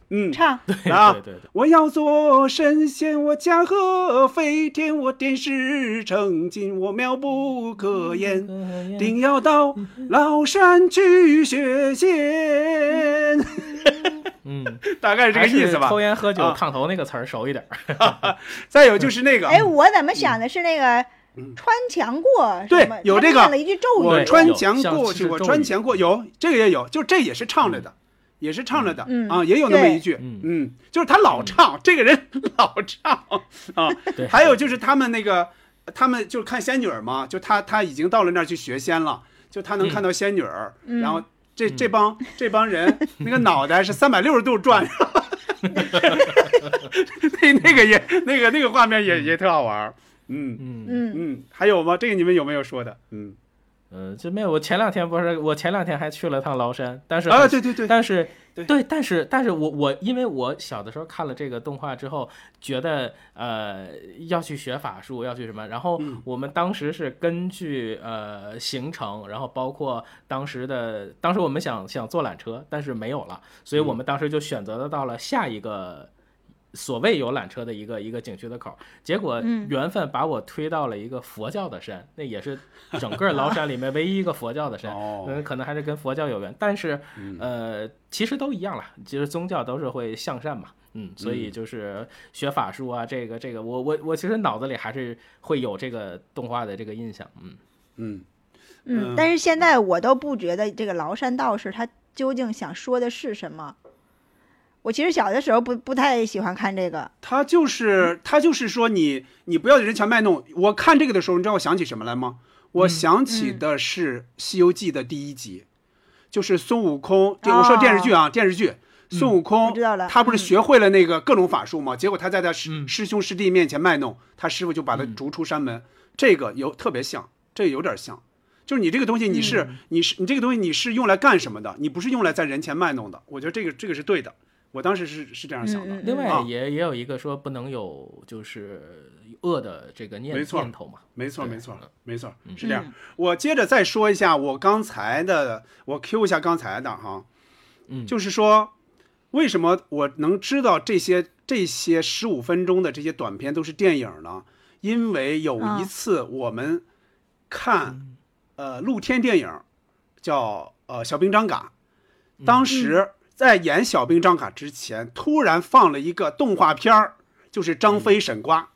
嗯，唱啊，对对对，我要做神仙，我驾鹤飞天，我点石成金，我妙不可言，定要到崂山去学仙。嗯，大概是这个意思吧。抽烟喝酒烫头那个词儿熟一点。再有就是那个，哎，我怎么想的是那个。穿墙过，对，有这个。我穿墙过去，我穿墙过，有这个也有，就这也是唱着的，也是唱着的啊，也有那么一句，嗯，就是他老唱，这个人老唱啊。还有就是他们那个，他们就看仙女儿嘛，就他他已经到了那儿去学仙了，就他能看到仙女儿，然后这这帮这帮人那个脑袋是 三百六十度转，那那个也那个那个画面也也特好玩。嗯嗯嗯嗯，还有吗？这个你们有没有说的？嗯，呃，这没有。我前两天不是，我前两天还去了趟崂山，但是啊，对对对，但是对，但是但是我我因为我小的时候看了这个动画之后，觉得呃要去学法术，要去什么，然后我们当时是根据呃行程，然后包括当时的，当时我们想想坐缆车，但是没有了，所以我们当时就选择了到了下一个。所谓有缆车的一个一个景区的口，结果缘分把我推到了一个佛教的山，那也是整个崂山里面唯一一个佛教的山，嗯，可能还是跟佛教有缘，但是呃，其实都一样了，其实宗教都是会向善嘛，嗯，所以就是学法术啊，这个这个，我我我其实脑子里还是会有这个动画的这个印象，嗯。嗯嗯，但是现在我都不觉得这个崂山道士他究竟想说的是什么。我其实小的时候不不太喜欢看这个，他就是他就是说你你不要人前卖弄。我看这个的时候，你知道我想起什么来吗？我想起的是《西游记》的第一集，就是孙悟空。我说电视剧啊，电视剧，孙悟空知道了，他不是学会了那个各种法术吗？结果他在他师师兄师弟面前卖弄，他师傅就把他逐出山门。这个有特别像，这有点像，就是你这个东西你是你是你这个东西你是用来干什么的？你不是用来在人前卖弄的。我觉得这个这个是对的。我当时是是这样想的。另外也也有一个说不能有就是恶的这个念没错念头嘛。没错，没错，没错，嗯是这样。我接着再说一下我刚才的，我 Q 一下刚才的哈，嗯就是说，为什么我能知道这些这些十五分钟的这些短片都是电影呢？因为有一啊次我们看、呃露天电影，叫呃小兵张嘎，当时在演小兵张嘎之前，突然放了一个动画片儿，就是张飞审瓜。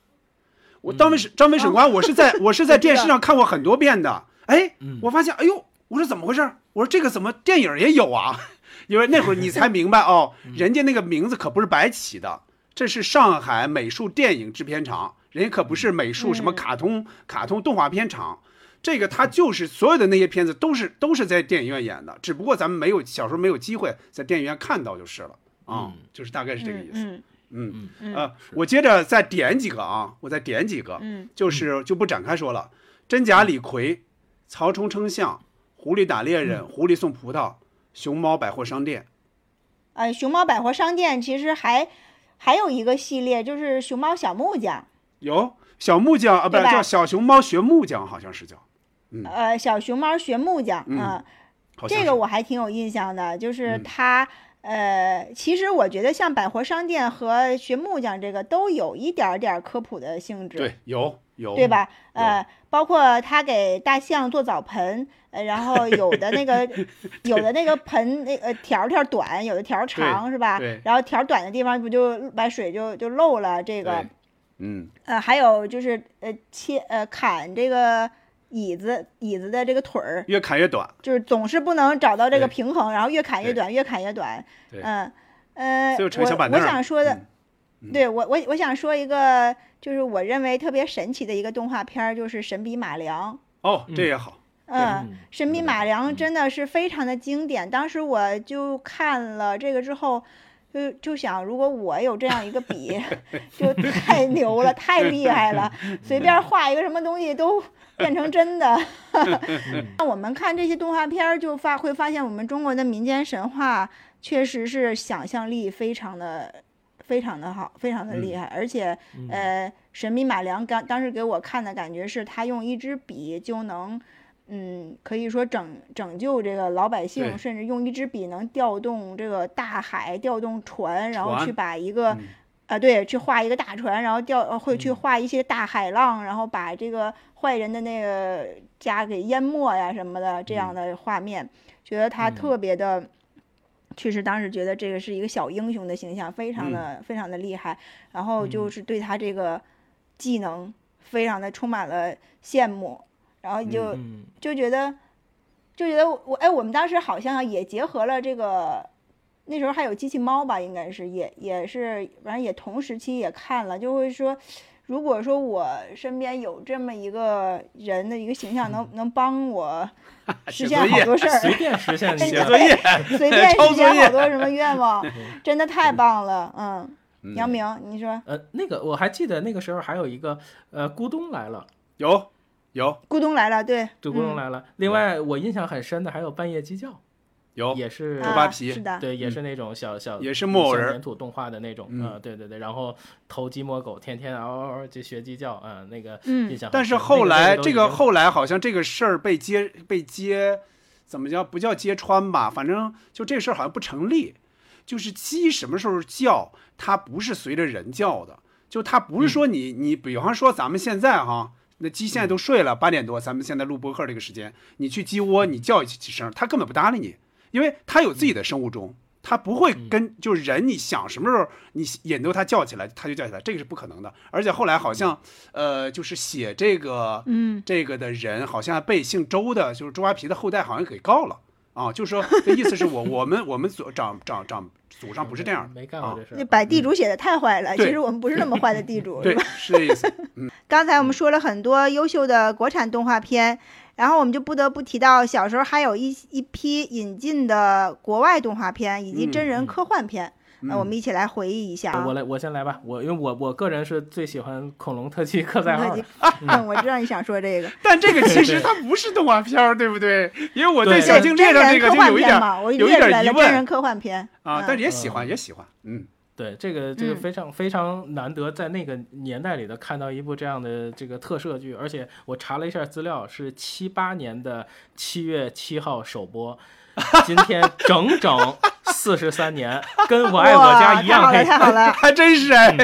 我张飞审张飞审瓜，我是在我是在 电视上看过很多遍的。哎，我发现，哎呦，我说怎么回事？我说这个怎么电影也有啊？因为那会儿你才明白哦，人家那个名字可不是白起的，这是上海美术电影制片厂，人家可不是美术什么卡通、卡通动画片厂。这个他就是所有的那些片子都是都是在电影院演的，只不过咱们没有小时候没有机会在电影院看到就是了。啊，就是大概是这个意思。嗯嗯。嗯呃，我接着再点几个啊，我再点几个，嗯。就是就不展开说了。真假李逵、曹冲称象、狐狸打猎嗯。人、狐狸送葡萄、熊猫百货商店。呃，熊猫百货商店其实还还有一个系列，就是熊猫小木匠，有小木匠啊，不叫小熊猫学木匠，好像是叫，呃，小熊猫学木匠嗯啊、这个我还挺有印象的，就是嗯它。呃，其实我觉得像百货商店和学木匠这个都有一点儿点儿科普的性质。对，有有，对吧？呃，包括他给大象做澡盆，呃，然后有的那个 有的那个盆那个条条短，有的条长，是吧对？然后条短的地方不就把水就就漏了？这个，嗯，呃，还有就是呃切呃砍这个椅子椅子的这个腿儿，越砍越短。就是总是不能找到这个平衡，然后越砍越短，越砍越短。对嗯呃，我想说的，嗯对我我我想说一个，就是我认为特别神奇的一个动画片儿，就是《神笔马良》。哦，这也好。嗯，神笔马良真的是非常的经典。当时我就看了这个之后，就就想，如果我有这样一个笔，就太牛了，太厉害了，随便画一个什么东西都变成真的。那我们看这些动画片儿，就发会发现，我们中国的民间神话确实是想象力非常的。非常的好，非常的厉害，而且，呃，神笔马良刚当时给我看的感觉是，他用一支笔就能，嗯，可以说拯拯救这个老百姓，甚至用一支笔能调动这个大海，调动船，然后去把一个，嗯啊，对，去画一个大船，然后调呃会去画一些大海浪，然后把这个坏人的那个家给淹没呀什么的这样的画面，觉得他特别的。确实，当时觉得这个是一个小英雄的形象，非常的、非常的厉害。然后就是对他这个技能非常的充满了羡慕，然后就、嗯就觉得就觉得我哎，我们当时好像也结合了这个，那时候还有机器猫吧，应该是也也是，反正也同时期也看了，就会说。如果说我身边有这么一个人的一个形象能，能帮我 实现好多事儿，随便实现 你写作业随便实现好多什么愿望，真的太棒了。嗯，嗯杨明，你说呃，那个我还记得那个时候还有一个呃，咕咚来了，有有。咕咚来了，对，对，咕咚来了。另外我印象很深的还有半夜鸡叫，有。也是猪扒皮。啊是的。对，也是那种小小也是木偶人。土动画的那种，嗯。呃，对对对，然后偷鸡摸狗，天天嗷嗷嗷就学鸡叫，嗯，那个嗯。印象。但是后来这个后来好像这个事儿被揭被揭，怎么叫不叫揭穿吧？反正就这事儿好像不成立。就是鸡什么时候叫，它不是随着人叫的，就它不是说你、你比方说咱们现在哈，那鸡现在都睡了，八点多，咱们现在录播客这个时间，你去鸡窝你叫几声，它根本不搭理你，因为它有自己的生物钟。它不会跟就是人，你想什么时候你引逗它叫起来，它就叫起来，这个是不可能的。而且后来好像，呃，就是写这个，嗯，这个的人好像被姓周的，就是周扒皮的后代，好像给告了啊。就是说，这意思是我我们我们祖长长长祖上不是这样的，没干过这事那把地主写的太坏了。对其实我们不是那么坏的地主，对是吧？，是这意思。嗯，刚才我们说了很多优秀的国产动画片，然后我们就不得不提到小时候还有一一批引进的国外动画片以及真人科幻片。那、我们一起来回忆一下啊。我来，我先来吧。我因为我我个人是最喜欢《恐龙特技克赛号特技》嗯。我知道你想说这个，但这个其实它不是动画片儿，对不对？因为我对对小精真列上这个就有一点片嘛，我有一点疑问了真人科幻片。啊，嗯。但是也喜欢也喜欢，嗯。对，这个这个嗯。非常、非常难得，在那个年代里的看到一部这样的这个特摄剧，而且我查了一下资料，是七八年的七月七号首播，今天整整四十三年，跟我爱我家一样。太好了，太好了。还真是哎，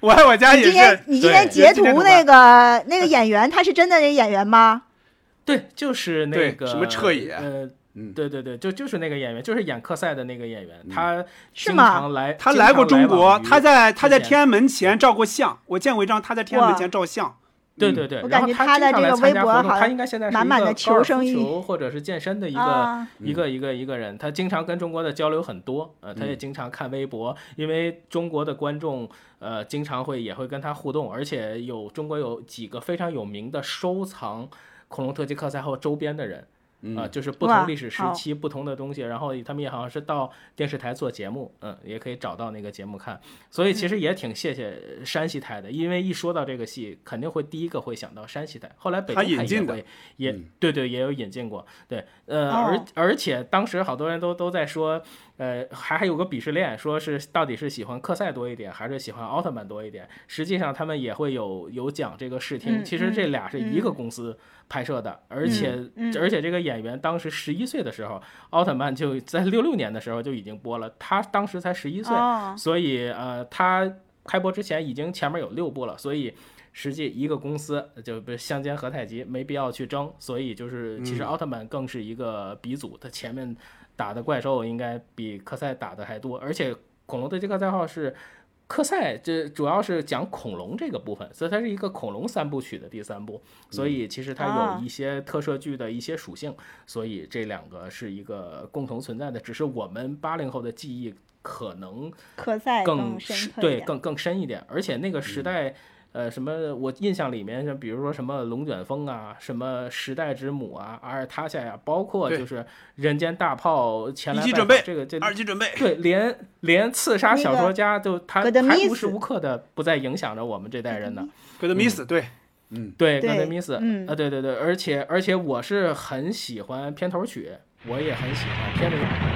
我爱我家也你今天是。你今天截图那个那个演员，他是真的那演员吗？对，就是那个什么彻野呃，嗯对对对，就就是那个演员，就是演克赛的那个演员，他经是吗常来，他来过中国他在他在天安门前照过相，我见过一张他在天安门前照相。嗯对对对，我然后感觉他的他经常来这个微参加活动，博好像他应该现在是满满的一个高尔夫求生欲球或者是健身的一个、啊一个一个一个人，他经常跟中国的交流很多，呃，他也嗯经常看微博，因为中国的观众呃经常会也会跟他互动，而且有中国有几个非常有名的收藏恐龙特技克赛号周边的人。啊、嗯，就是不同历史时期不同的东西，然后他们也好像是到电视台做节目，嗯，也可以找到那个节目看，所以其实也挺谢谢山西台的，因为一说到这个戏，肯定会第一个会想到山西台，后来北京台也引进的会，也、嗯。对对，也有引进过，对，呃，哦。而而且当时好多人都都在说，呃，还还有个鄙视链，说是到底是喜欢克赛多一点，还是喜欢奥特曼多一点？实际上他们也会有有讲这个视听，嗯其实这嗯俩是一个嗯公司拍摄的，而且、嗯而且这个演员当时十一岁的时候，奥特曼就在六六年的时候就已经播了，他当时才十一岁，哦，所以呃，他开播之前已经前面有六部了，所以实际一个公司就不是相煎何太急，没必要去争。所以就是其实嗯奥特曼更是一个鼻祖，他前面打的怪兽应该比科赛打的还多，而且恐龙对这个代号是。科赛这主要是讲恐龙这个部分，所以它是一个恐龙三部曲的第三部，所以其实它啊。有一些特摄剧的一些属性，所以这两个是一个共同存在的，只是我们八零后的记忆可能科赛更深对更更深一点，而且那个嗯。时代。呃，什么？我印象里面，像比如说什么龙卷风啊，什么时代之母啊，阿尔塔夏呀，包括就是人间大炮前来拜一级准备这个这二级准备。对，连连刺杀小说家都他还无时无刻的不在影响着我们这代人呢。格德米斯对，嗯，对，对戈德米斯，嗯啊，对对对，而且而且我是很喜欢片头曲，我也很喜欢片尾。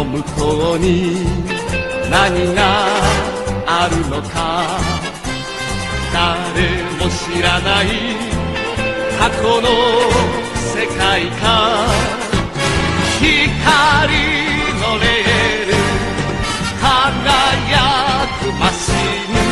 の向こうに何があるのか。誰も知らない過去の世界か。光のレール輝くマシン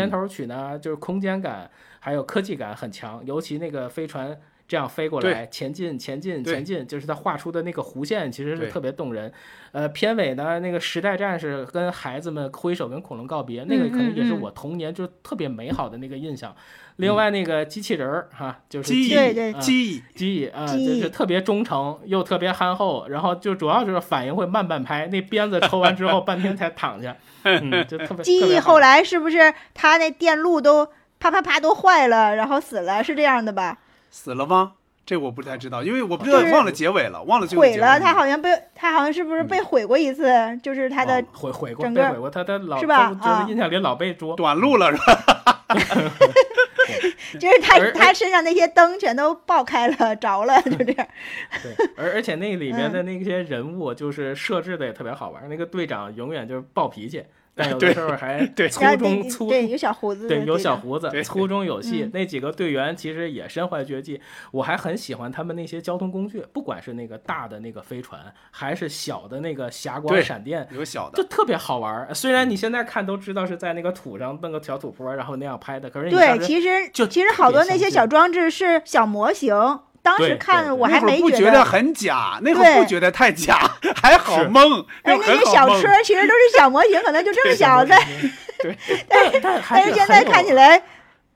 片头曲呢，就是空间感还有科技感很强，尤其那个飞船这样飞过来，前进前进前进，就是它画出的那个弧线，其实是特别动人。呃，片尾呢，那个时代战士跟孩子们挥手跟恐龙告别，那个可能也是我童年就特别美好的那个印象。另外那个机器人儿哈，就是记忆对对啊记忆，记忆啊，就是特别忠诚又特别憨厚，然后就主要就是反应会慢半拍，那鞭子抽完之后半天才躺下，嗯，就特别。记忆后来是不是他那电路都啪啪啪都坏了，然后死了，是这样的吧？死了吗？这我不太知道，因为我不知道忘了结尾了，忘了最后毁了，他好像被他好像是不是被毁过一次？就是他的哦毁毁过，整个被毁过，他他老是吧就就是啊印象里老被捉。短路了是吧？就是他他身上那些灯全都爆开了，着了，就这样。对，而而且那里面嗯的那些人物就是设置的也特别好玩，那个队长永远就是暴脾气，但 有的时候还对粗中粗对有小胡子对，有小胡子对，粗中有细。嗯那几个队员其实也身怀绝技，我还很喜欢他们那些交通工具，不管是那个大的那个飞船，还是小的那个霞光闪电，有小的就特别好玩。虽然你现在看都知道是在那个土上弄个小土坡，然后那样拍的，可是你对，其实就其实好多那些小装置是小模型，当时看我还没觉不得很假，那会儿对不觉得太假，还好蒙，哎，那那些小车其实都是小模型，可能就这么小，的对，但但是现在看起来，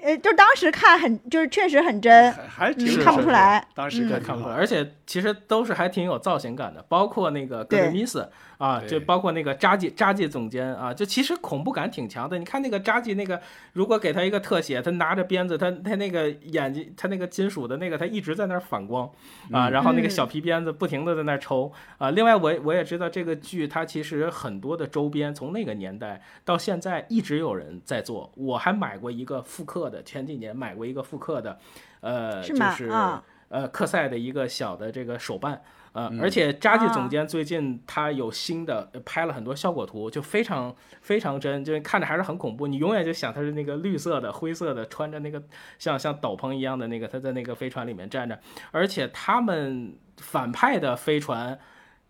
呃，就当时看很就是确实很真，还看不出来当时看不出来，而且其实都是还挺有造型感的，包括那个格雷米斯啊，就包括那个扎基扎基总监啊，就其实恐怖感挺强的。你看那个扎基那个，如果给他一个特写，他拿着鞭子，他他那个眼睛，他那个金属的那个，他一直在那儿反光啊，嗯然后那个嗯小皮鞭子不停的在那儿抽啊。另外我我也知道这个剧它其实很多的周边从那个年代到现在一直有人在做，我还买过一个复刻的，前几年买过一个复刻的，呃，是吗就是。啊呃克赛的一个小的这个手办。呃，嗯而且扎记啊总监最近他有新的呃拍了很多效果图，就非常非常真，就看着还是很恐怖。你永远就想他是那个绿色的、灰色的，穿着那个像像斗篷一样的那个，他在那个飞船里面站着。而且他们反派的飞船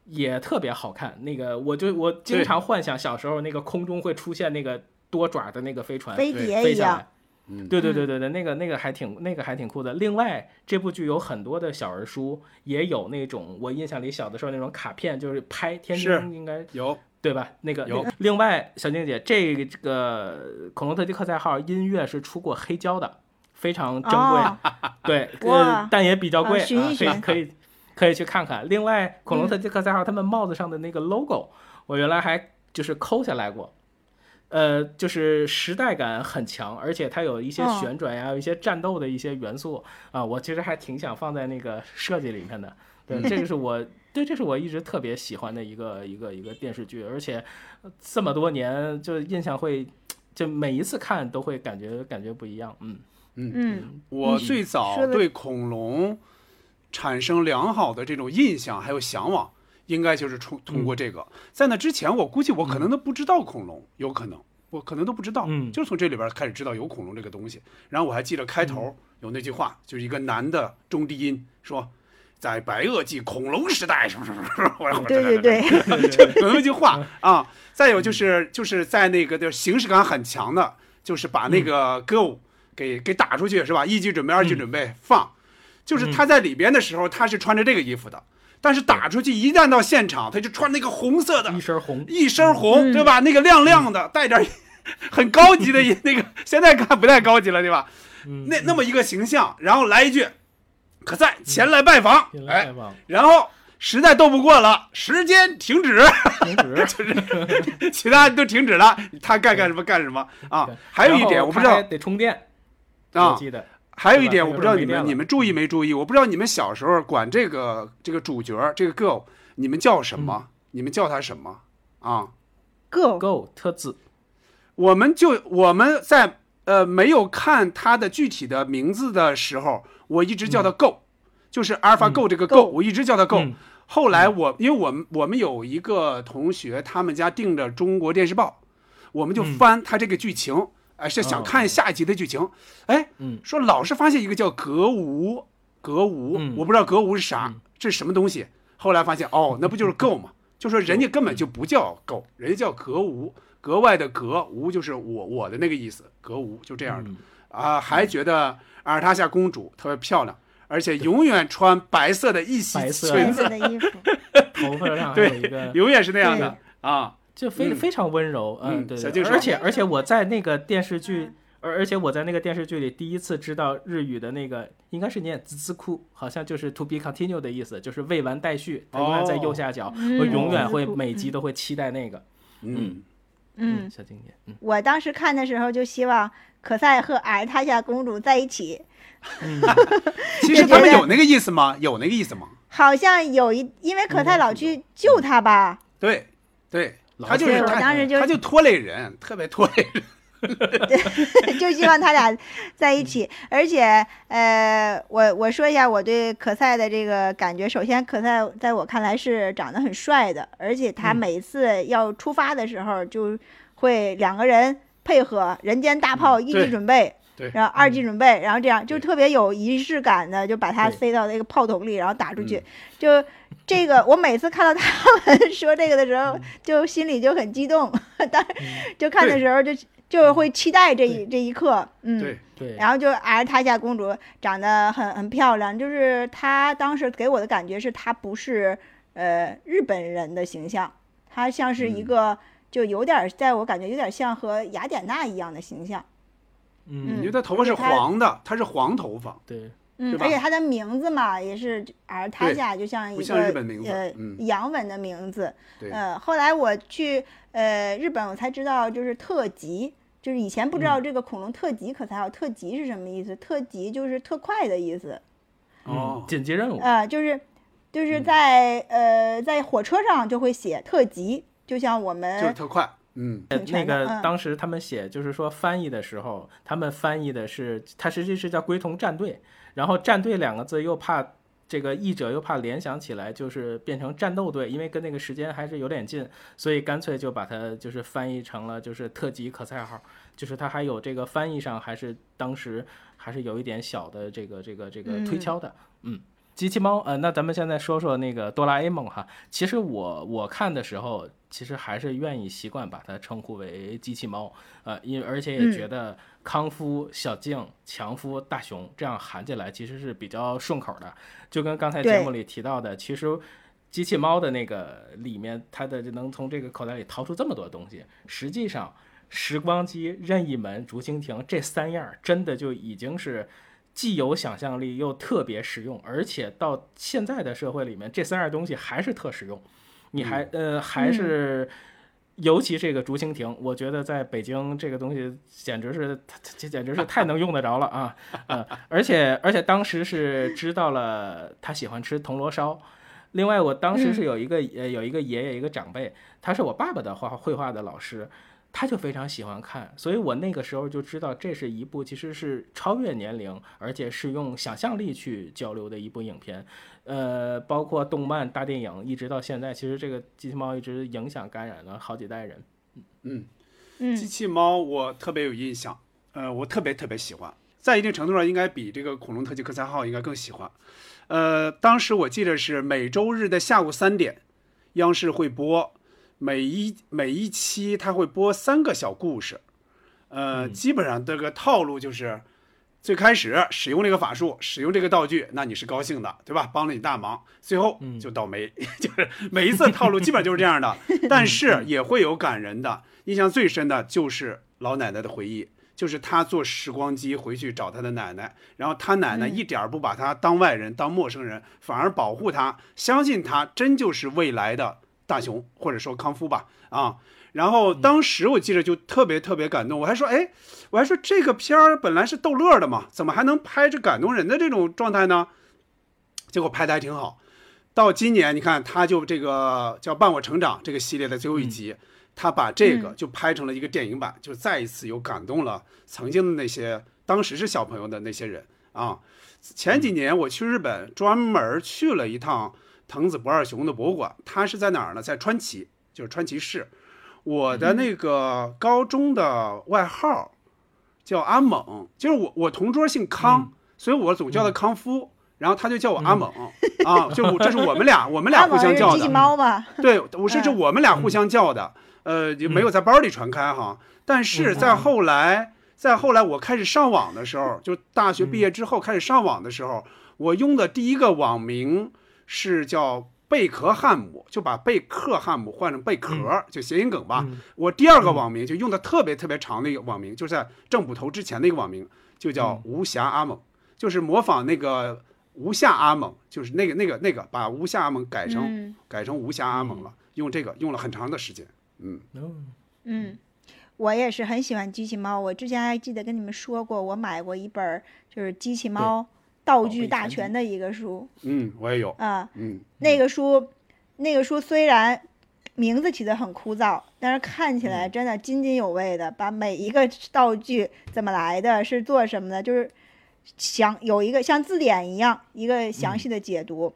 也特别好看。那个我就我经常幻想小时候那个空中会出现那个多爪的那个飞船，飞碟一样。嗯对对对对对，那个那个还挺那个还挺酷的。另外，这部剧有很多的小人书，也有那种我印象里小的时候那种卡片，就是拍天是津应该有对吧？那个有那另外，小静姐，这个这个恐龙特级课赛号音乐是出过黑胶的，非常珍贵。哦对，哇呃，但也比较贵，啊寻一可以寻可以可以去看看。另外，恐龙嗯特级课赛号他们帽子上的那个 logo，我原来还就是抠下来过。呃，就是时代感很强，而且它有一些哦旋转呀，有一些战斗的一些元素啊，我其实还挺想放在那个设计里面的。对，这个是我对，这是我一直特别喜欢的一个一个一个电视剧，而且呃这么多年就印象会，就每一次看都会感觉感觉不一样。嗯，嗯嗯，我最早对恐龙产生良好的这种印象还有向往，应该就是通通过这个。在那之前，我估计我可能都不知道恐龙，有可能。我可能都不知道，嗯。就是从这里边开始知道有恐龙这个东西。然后我还记得开头有那句话，就是一个男的中低音说。在白垩纪恐龙时代，什么什么什么，我对对对，就有那句话啊。再有就是就是在那个的形式感很强的，就是把那个歌舞给给打出去是吧？一级准备，二级准备放，就是他在里边的时候他是穿着这个衣服的，但是打出去一旦到现场，他就穿那个红色的一身红，一身红，嗯。对吧？那个亮亮的，带点 很高级的那个，现在看不太高级了，对吧？嗯那那么一个形象，然后来一句，可在前来拜访，哎进来拜，访。然后实在斗不过了，时间停止，停止。就是其他都停止了，他该干什么干什么。啊。还有一点我不知道得充电，啊。我，记得还有一点我不知道你们你们注意没注意？我不知道你们小时候管这个这个主角这个 girl 你们叫什么？你们叫他什么？啊？Go Go 特字，我们就我们在呃没有看他的具体的名字的时候，我一直叫他 Go，、就是阿尔法 Go 这个 Go，、我一直叫他 Go。嗯。后来我因为我们我们有一个同学，他们家订着中国电视报，我们就嗯。翻他这个剧情，哎、是想看下一集的剧情，哎，嗯说老是发现一个叫格无格无，嗯我不知道格无是啥，嗯这是什么东西？后来发现哦，那不就是 Go 吗？就说人家根本就不叫 Go，人家叫格无，格外的格无就是我我的那个意思，格无就这样的。嗯啊，还觉得阿尔塔夏公主特别漂亮，而且永远穿白色的一袭白色裙子白色，的衣服，头发上还有一个永远是那样的啊。就非、嗯。非常温柔，嗯对而且而且我在那个电视剧，而而且我在那个电视剧里第一次知道日语的那个应该是念滋滋哭，好像就是 to be continue 的意思，就是未完待续，它永远在右下角，嗯我永远会每集都会期待那个，嗯，嗯，小经典，嗯。我当时看的时候就希望可赛和阿尔塔夏公主在一起，嗯，其实他们有那个意思吗？有那个意思吗？好像有一，因为可赛老去救他吧，对对，他就是他当时就他就拖累人，特别拖累人。对就希望他俩在一起。而且，呃，我我说一下我对可赛的这个感觉。首先，可赛在我看来是长得很帅的，而且他嗯每次要出发的时候就会两个人配合，人间大炮一级准备，对然后二级准备，然后这样就特别有仪式感的，就把他塞到那个炮筒里，然后打出去。嗯就这个，我每次看到他们 说这个的时候，就心里就很激动，当就看的时候就就会期待这一这一刻，嗯。对，对，然后就阿尔塔夏公主长得很很漂亮，就是她当时给我的感觉是她不是呃日本人的形象，她像是一嗯个、就有点儿在我感觉有点像和雅典娜一样的形象，嗯因为他头发是黄的，她是黄头发，对，嗯而且它的名字嘛也是阿尔塔夏，就像一不个像日本名字呃、嗯。洋文的名字，对，呃，后来我去呃日本，我才知道就是特级，就是以前不知道这个恐龙特级可才好，特级是什么意思？特级就是特快的意思。哦。嗯，紧急任务，呃，就是就是嗯。在、呃在火车上就会写特级，就像我们就是特快，嗯，那个当时他们写就是说翻译的时候，他们翻译的是它实际是叫龟同战队，然后战队两个字又怕这个译者又怕联想起来就是变成战斗队，因为跟那个时间还是有点近，所以干脆就把它就是翻译成了就是特级可赛号，就是它还有这个翻译上还是当时还是有一点小的这个这个这个推嗯敲的，嗯。机器猫，呃，那咱们现在说说那个哆啦 A 梦哈。其实我我看的时候，其实还是愿意习惯把它称呼为机器猫，呃，因而且也觉得康夫、小静、强夫、大雄这样喊起来其实是比较顺口的。就跟刚才节目里提到的，其实机器猫的那个里面，它的能从这个口袋里掏出这么多东西，实际上时光机、任意门、竹蜻蜓这三样儿真的就已经是。既有想象力又特别实用，而且到现在的社会里面，这三样东西还是特实用。你还呃还是，尤其这个竹蜻蜓，我觉得在北京这个东西简直是，这简直是太能用得着了啊！呃，而且而且当时是知道了他喜欢吃铜锣烧。另外，我当时是有一个呃有一个爷爷一个长辈，他是我爸爸的画绘画的老师。他就非常喜欢看，所以我那个时候就知道这是一部其实是超越年龄，而且是用想象力去交流的一部影片。呃，包括动漫、大电影，一直到现在，其实这个机器猫一直影响感染了好几代人。嗯，嗯机器猫我特别有印象，呃，我特别特别喜欢，在一定程度上应该比这个恐龙特技科三号应该更喜欢。呃，当时我记得是每周日的下午三点，央视会播。每一每一期他会播三个小故事，呃，基本上这个套路就是，最开始使用这个法术，使用这个道具，那你是高兴的，对吧？帮了你大忙，最后就倒霉，就是每一次套路 基本就是这样的，但是也会有感人的。印象最深的就是老奶奶的回忆，就是他坐时光机回去找他的奶奶，然后他奶奶一点儿不把他当外人、当陌生人，反而保护他，相信他真就是未来的。大雄或者说康夫吧，啊，然后当时我记得就特别特别感动，我还说，哎，我还说这个片儿本来是逗乐的嘛，怎么还能拍着感动人的这种状态呢？结果拍的还挺好。到今年你看，他就这个叫《伴我成长》这个系列的最后一集，他把这个就拍成了一个电影版，就再一次又感动了曾经的那些当时是小朋友的那些人啊。前几年我去日本，专门去了一趟。藤子不二雄的博物馆，它是在哪儿呢？在川崎，就是川崎市。我的那个高中的外号叫阿猛，就是我我同桌姓康，所以我总叫他康夫，然后他就叫我阿猛啊，就这是我们俩我们俩互相叫的。对，我是这我们俩互相叫的，呃，就没有在班里传开哈。但是在后来，在后来我开始上网的时候，就大学毕业之后开始上网的时候，我用的第一个网名。是叫贝壳汉姆，就把贝克汉姆换成贝壳，嗯、就谐音梗吧。嗯、我第二个网名就用的特别特别长的一个网名，就在正捕头之前的一个网名，就叫无暇阿猛，就是模仿那个无暇阿猛，就是那个那个那个把无暇阿猛改成、嗯、改成无暇阿猛了，用这个用了很长的时间。嗯嗯，我也是很喜欢机器猫，我之前还记得跟你们说过，我买过一本就是机器猫。道具大全的一个书，嗯，我也有啊，嗯，那个书，那个书虽然名字起的很枯燥，但是看起来真的津津有味的，把每一个道具怎么来的，是做什么的，就是详有一个像字典一样一个详细的解读。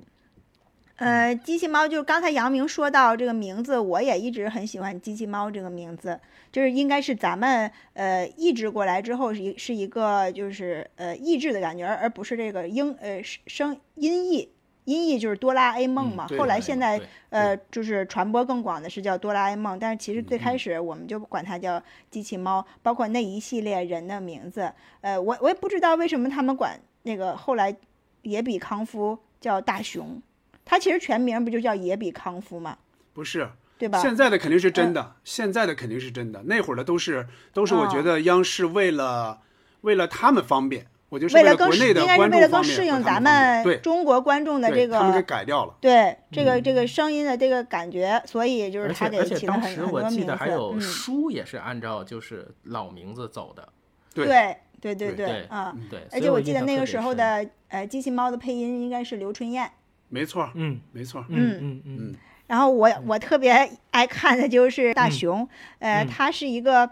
呃，机器猫就是刚才杨明说到这个名字，我也一直很喜欢机器猫这个名字，就是应该是咱们呃译制过来之后是一是一个就是呃译制的感觉，而而不是这个英呃声音译。音译就是哆啦 A 梦嘛，后来现在呃就是传播更广的是叫哆啦 A 梦，但是其实最开始我们就管它叫机器猫，包括那一系列人的名字，呃，我我也不知道为什么他们管那个后来也比康夫叫大雄，他其实全名不就叫野比康夫吗？不是，对吧？现在的肯定是真的，现在的肯定是真的，那会儿的都是都是我觉得央视为了为了他们方便。我就是为了国内的应该是为了更适应咱们对中国观众的这个，他们给改掉了。对这个这个声音的这个感觉，所以就是他给起了很很多名字。而且当时我记得还有书也是按照就是老名字走的。对对对对啊！对，而且我记得那个时候的呃机器猫的配音应该是刘春燕。没错，嗯，没错，嗯嗯。嗯。然后我我特别爱看的就是大熊，呃，他是一个。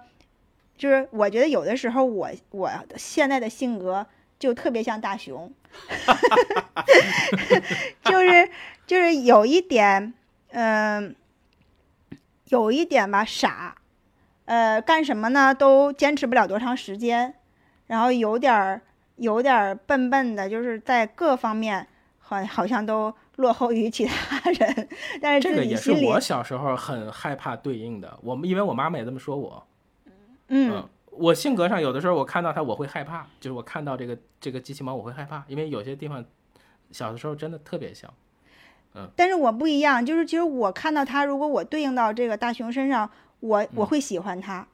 就是我觉得有的时候我我现在的性格就特别像大熊，就是就是有一点，嗯，有一点吧傻，呃，干什么呢都坚持不了多长时间，然后有点儿有点儿笨笨的，就是在各方面好好像都落后于其他人，但是这个也是我小时候很害怕对应的，我们因为我妈妈也这么说我。嗯，我性格上有的时候我看到它我会害怕，就是我看到这个这个机器猫我会害怕，因为有些地方小的时候真的特别像。嗯，但是我不一样，就是其实我看到它，如果我对应到这个大熊身上，我嗯我会喜欢它，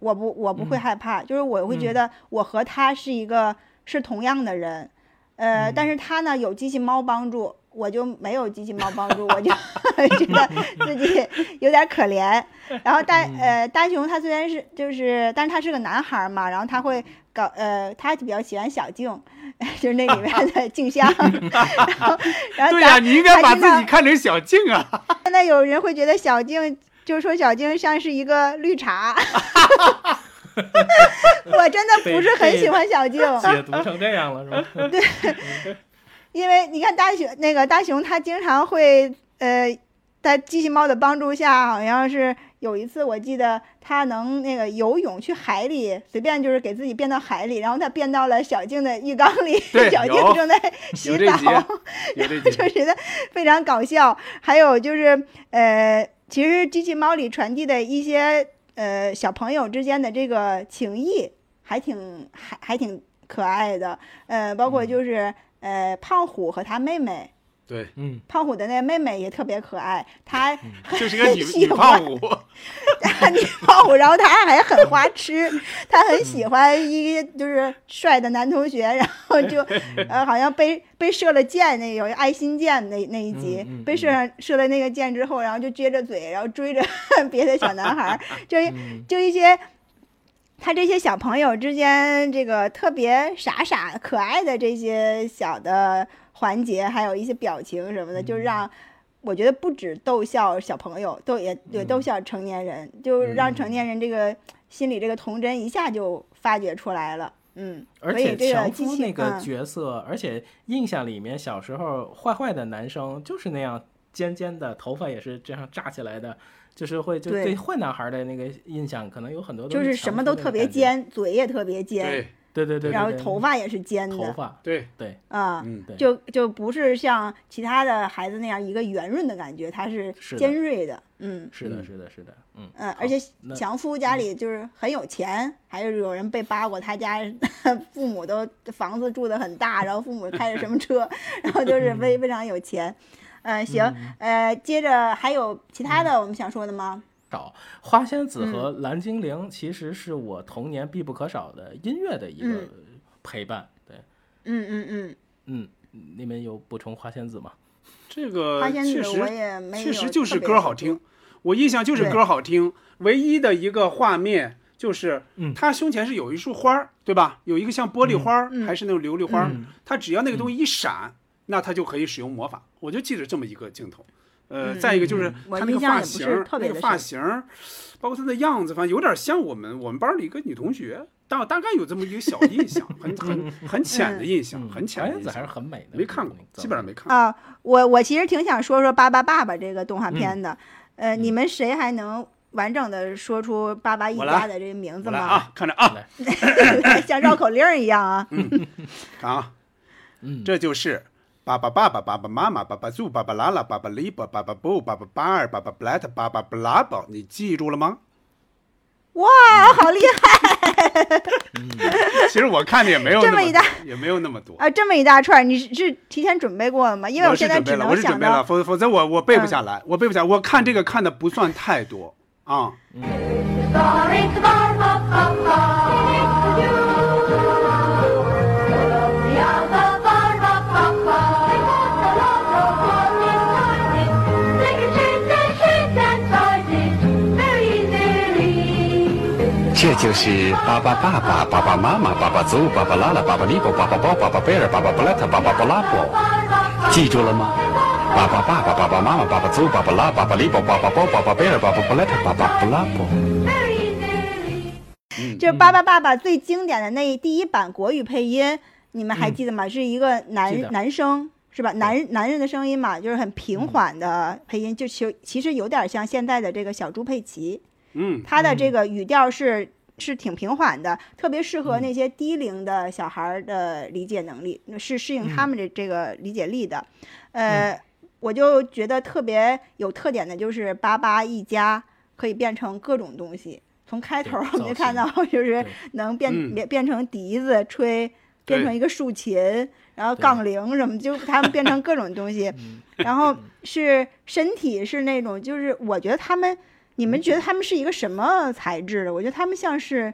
我不我不会害怕，就是我会觉得我和它是一个是同样的人，呃，但是他呢有机器猫帮助。我就没有机器猫帮助，我就 觉得自己有点可怜。然后大呃大熊他虽然是就是，但是他是个男孩嘛，然后他会搞呃，他比较喜欢小静，就是那里面的静香。然后然后对呀、你应该把自己看成小静啊。现在有人会觉得小静，就说小静像是一个绿茶。我真的不是很喜欢小静，解读成这样了是吧？对。因为你看大熊那个大熊，他经常会呃，在机器猫的帮助下，好像是有一次我记得他能那个游泳去海里，随便就是给自己变到海里，然后他变到了小静的浴缸里，小静正在洗澡，然后就觉得非常搞笑。还有就是呃，其实机器猫里传递的一些呃小朋友之间的这个情谊，还挺还还挺可爱的。呃，包括就是。呃，胖虎和他妹妹，对，嗯，胖虎的那妹妹也特别可爱，她就是个女女胖虎，女胖虎，然后她还很花痴，她很喜欢一个就是帅的男同学，然后就呃好像被被射了箭，那有爱心箭那那一集，嗯嗯、被射上射了那个箭之后，然后就撅着嘴，然后追着 别的小男孩，就就一些。他这些小朋友之间，这个特别傻傻可爱的这些小的环节，还有一些表情什么的，就让我觉得不止逗笑小朋友，逗也也逗笑成年人，就让成年人这个心里这个童真一下就发掘出来了。嗯，而且樵夫那个嗯。角色，而且印象里面小时候坏坏的男生就是那样尖尖的，头发也是这样炸起来的。就是会就对。坏男孩的那个印象，可能有很多就是什么都特别尖，嘴也特别尖，对对对，然后头发也是尖的，头发。对。对。啊，嗯，就就不是像其他的孩子那样一个圆润的感觉，他是尖锐的，嗯，是的，是的，是的，嗯嗯，而且强夫家里就是很有钱，还有有人被扒过，他家父母都房子住的很大，然后父母开着什么车，然后就是非非常有钱。呃，行，呃，接着还有其他的我们想说的吗？少花仙子和蓝精灵其实是我童年必不可少的音乐的一个陪伴。对，嗯嗯嗯嗯，你们有补充花仙子吗？这个花仙确子我也没实确实就是歌好听，我印象就是歌好听。唯一的一个画面就是，他胸前是有一束花儿，对吧？有一个像玻璃花儿，还是那种琉璃花儿，他只要那个东西一闪。那他就可以使用魔法，我就记得这么一个镜头。呃，再一个就是他那个发型，那个发型，包括他的样子，反正有点像我们我们班里一个女同学，大大概有这么一个小印象，很很很浅的印象，很浅的印象。小燕子还是很美的，没看过，基本上没看过。啊，我我其实挺想说说《巴巴爸爸》这个动画片的，呃，你们谁还能完整的说出巴巴一家的这个名字吗？我来啊，看着啊，像绕口令儿一样啊。看啊，嗯，这就是爸爸爸爸、爸爸妈妈、爸爸猪、爸爸拉拉、爸爸里巴、爸爸布、爸爸巴尔、爸爸布莱特、爸爸布拉宝，你记住了吗？哇，好厉害其实我看的也没有那这么一大也没有那么多。啊！这么一大串，你是是提前准备过了吗？因为我现在只准备了，我能是准备了，否否则我我背不下来，我背不下来。我看这个看的不算太多啊。这就是巴巴爸爸、爸爸妈妈、爸爸祖、爸爸拉拉、爸爸利波、爸爸包、爸爸贝尔、爸爸布莱特、爸爸布拉波，记住了吗？爸爸爸爸、爸爸妈妈、爸爸祖、爸爸拉、爸爸利波、爸爸包、爸爸贝尔、爸爸布莱特、爸爸布拉波。就是《巴巴爸爸》最经典的那第一版国语配音，你们还记得吗？是一个男男生。是吧？男男人的声音嘛，就是很平缓的配音，就其其实有点像现在的这个小猪佩奇，嗯，他的这个语调是是挺平缓的，特别适合那些低龄的小孩儿的理解能力，是适应他们的这个理解力的。呃，我就觉得特别有特点的就是巴巴一家可以变成各种东西。从开头对我们就看到，就是。能变嗯。变变成笛子吹，变成一个竖琴，然后对。杠铃什么，就他们变成各种东西。然后是身体是那种，就是我觉得他们，你们觉得他们是一个什么材质的？我觉得他们像是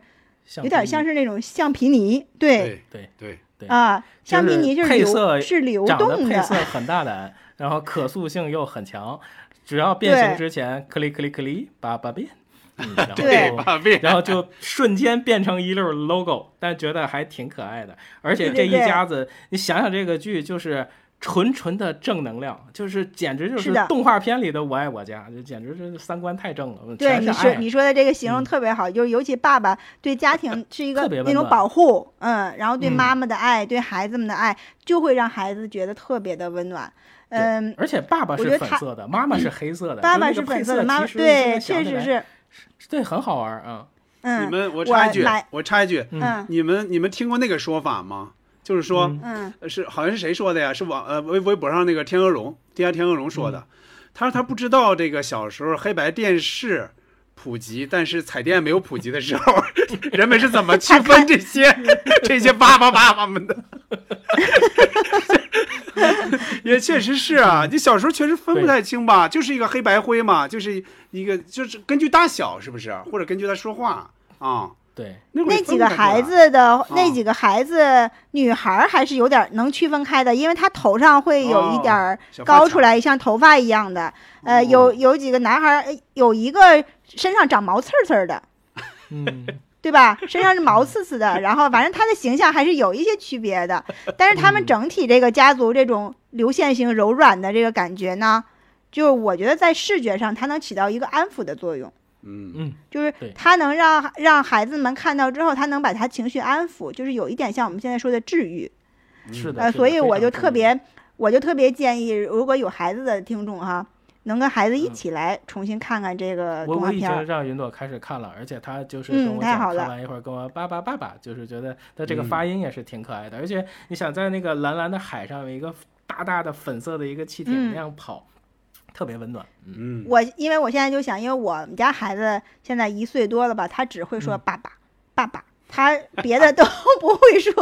有点像是是那种橡皮泥，对对对对啊，橡皮泥就是是配色是流动的，配色很大胆，然后可塑性又很强，只要变形之前，克里克里克里叭叭变。嗯，然后对就八变然后就瞬间变成一溜 logo，但觉得还挺可爱的。而且这一对对对家子，你想想这个剧就是纯纯的正能量，就是简直就是的动画片里的《我爱我家》，就简直是三观太正了，对。你说你说的这个形容嗯特别好，就是尤其爸爸对家庭是一个那种保护，嗯，然后对嗯妈妈的爱，对孩子们的爱，就会让孩子觉得特别的温暖。嗯，而且爸爸是粉色的，妈妈是黑色的。爸爸是粉色的，妈妈色其实对，确实是，对，很好玩啊。嗯，你们我插一句，我插一句，嗯你们你们听过那个说法吗？就是说，嗯呃是好像是谁说的呀？是网呃微微博上那个天鹅绒，地下天鹅绒说的。他说他不知道这个小时候黑白电视普及，但是彩电没有普及的时候，人们是怎么区分这些 这些爸爸爸爸们的？也确实是啊，你小时候确实分不太清吧，就是一个黑白灰嘛，就是一个就是根据大小是不是，或者根据他说话啊。对，那几个孩子的啊那几个孩子，女孩儿还是有点儿能区分开的，因为她头上会有一点儿高出来，像头发一样的。呃，有有几个男孩有一个身上长毛刺儿刺儿的，嗯，对吧？身上是毛刺刺的，然后反正他的形象还是有一些区别的，但是他嗯们整体这个家族这种流线型柔软的这个感觉呢，就我觉得在视觉上它能起到一个安抚的作用。嗯嗯，就是对它能让让孩子们看到之后，他能把他情绪安抚，就是有一点像我们现在说的治愈。是的。呃，所以我就特别，我就特别建议，如果有孩子的听众哈，能跟孩子一起来重新看看这个嗯我我已动画片儿。经让云朵开始看了，而且他就是嗯跟我讲，太好了看完一会儿跟我爸爸爸爸，就是觉得他这个嗯发音也是挺可爱的，而且你想在那个蓝蓝的海上有一个大大的粉色的一个气艇嗯那样跑，特别温暖。嗯，嗯，我因为我现在就想，因为我们家孩子现在一岁多了吧，他只会说嗯爸爸、爸爸，他别的都 不会说。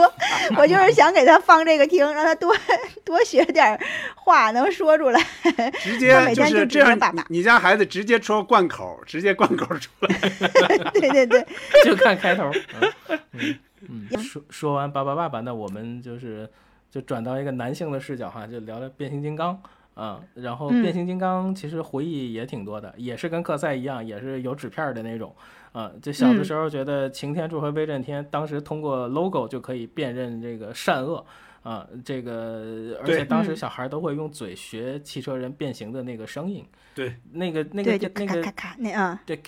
我就是想给他放这个听，让他多多学点儿话，能说出来。直接就每天就是这样指着爸爸，你你家孩子直接说贯口，直接贯口出来。对对对，就看开头。嗯嗯嗯，说说完爸爸爸爸，那我们就是就转到一个男性的视角哈，就聊聊变形金刚。啊、然后嗯变形金刚其实回忆也挺多的，也是跟克赛一样，也是有纸片儿的那种。啊、就小的嗯时候觉得擎天柱和威震天当时通过 logo 就可以辨认这个善恶。啊，这个而且当时嗯小孩都会用嘴学汽车人变形的那个声音，对那个那个，那个咔咔咔咔那嗯，对，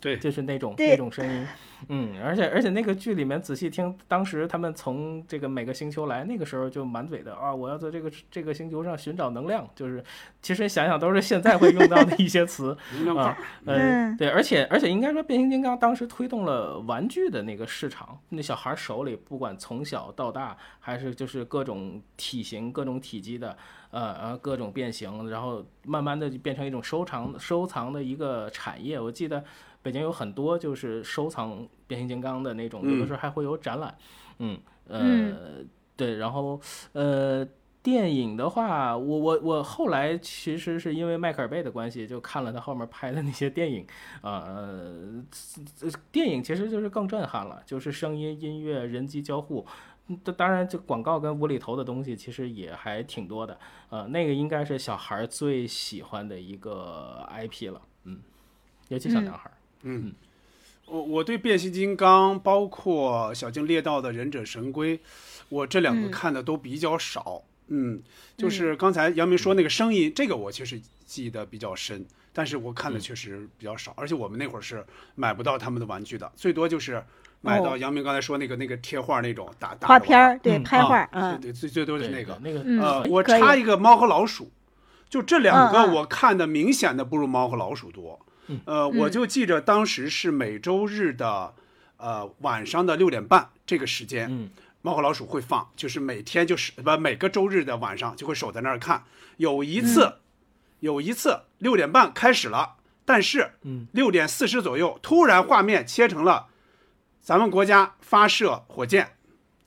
对，就是那种那种声音。嗯，而且而且那个剧里面仔细听，当时他们从这个每个星球来，那个时候就满嘴的啊，我要在这个这个星球上寻找能量，就是其实想想都是现在会用到的一些词啊。呃，嗯对，而且而且应该说变形金刚当时推动了玩具的那个市场，那小孩手里不管从小到大，还是就是各种体型、各种体积的，呃呃各种变形，然后慢慢的就变成一种收藏收藏的一个产业。我记得北京有很多就是收藏变形金刚的那种，有的嗯时候还会有展览。嗯呃、嗯对，然后呃。电影的话，我我我后来其实是因为迈克尔贝的关系，就看了他后面拍的那些电影，呃电影其实就是更震撼了，就是声音、音乐、人机交互。嗯当当然，这广告跟无厘头的东西其实也还挺多的，呃，那个应该是小孩儿最喜欢的一个 IP 了，嗯，尤其小男孩儿。嗯，我我对变形金刚，包括小径猎道的忍者神龟，我这两个嗯看的都比较少。嗯，就是刚才杨明说那个声音，这个我其实记得比较深，但是我看的确实比较少，而且我们那会儿是买不到他们的玩具的，最多就是买到哦。杨明刚才说那个那个贴画那种打打着画片儿对嗯拍画嗯。对最最多是那个。那个嗯呃，我插一个猫和老鼠，就这两个我看的明显的不如猫和老鼠多。嗯。呃，我就记着当时是每周日的呃晚上的六点半这个时间，嗯。猫和老鼠会放，就是每天就是不每个周日的晚上就会守在那儿看。有一次，嗯。有一次六点半开始了，但是嗯。六点四十左右，突然画面切成了咱们国家发射火箭，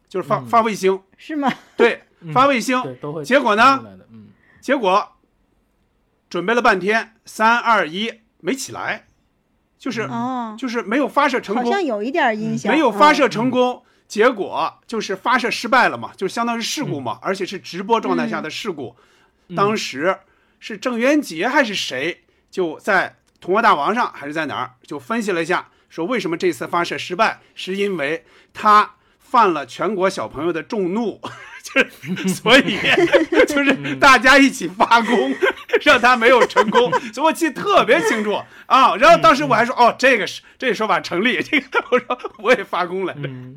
就是发、嗯发卫星，是吗？对，嗯发卫星。对，都会。结果呢？嗯，结果准备了半天，三二一没起来，就是、哦，就是没有发射成功，好像有一点儿印象，没有发射嗯成功，结果就是发射失败了嘛，就相当于事故嘛，而且是直播状态下的事故。当时是郑渊洁还是谁，就在《童话大王》上还是在哪儿，就分析了一下，说为什么这次发射失败，是因为他犯了全国小朋友的众怒。就是，所以就是大家一起发功，让他没有成功，所以我记得特别清楚啊。然后当时我还说，哦，这个是这个说法成立，这个我说我也发功来着。嗯，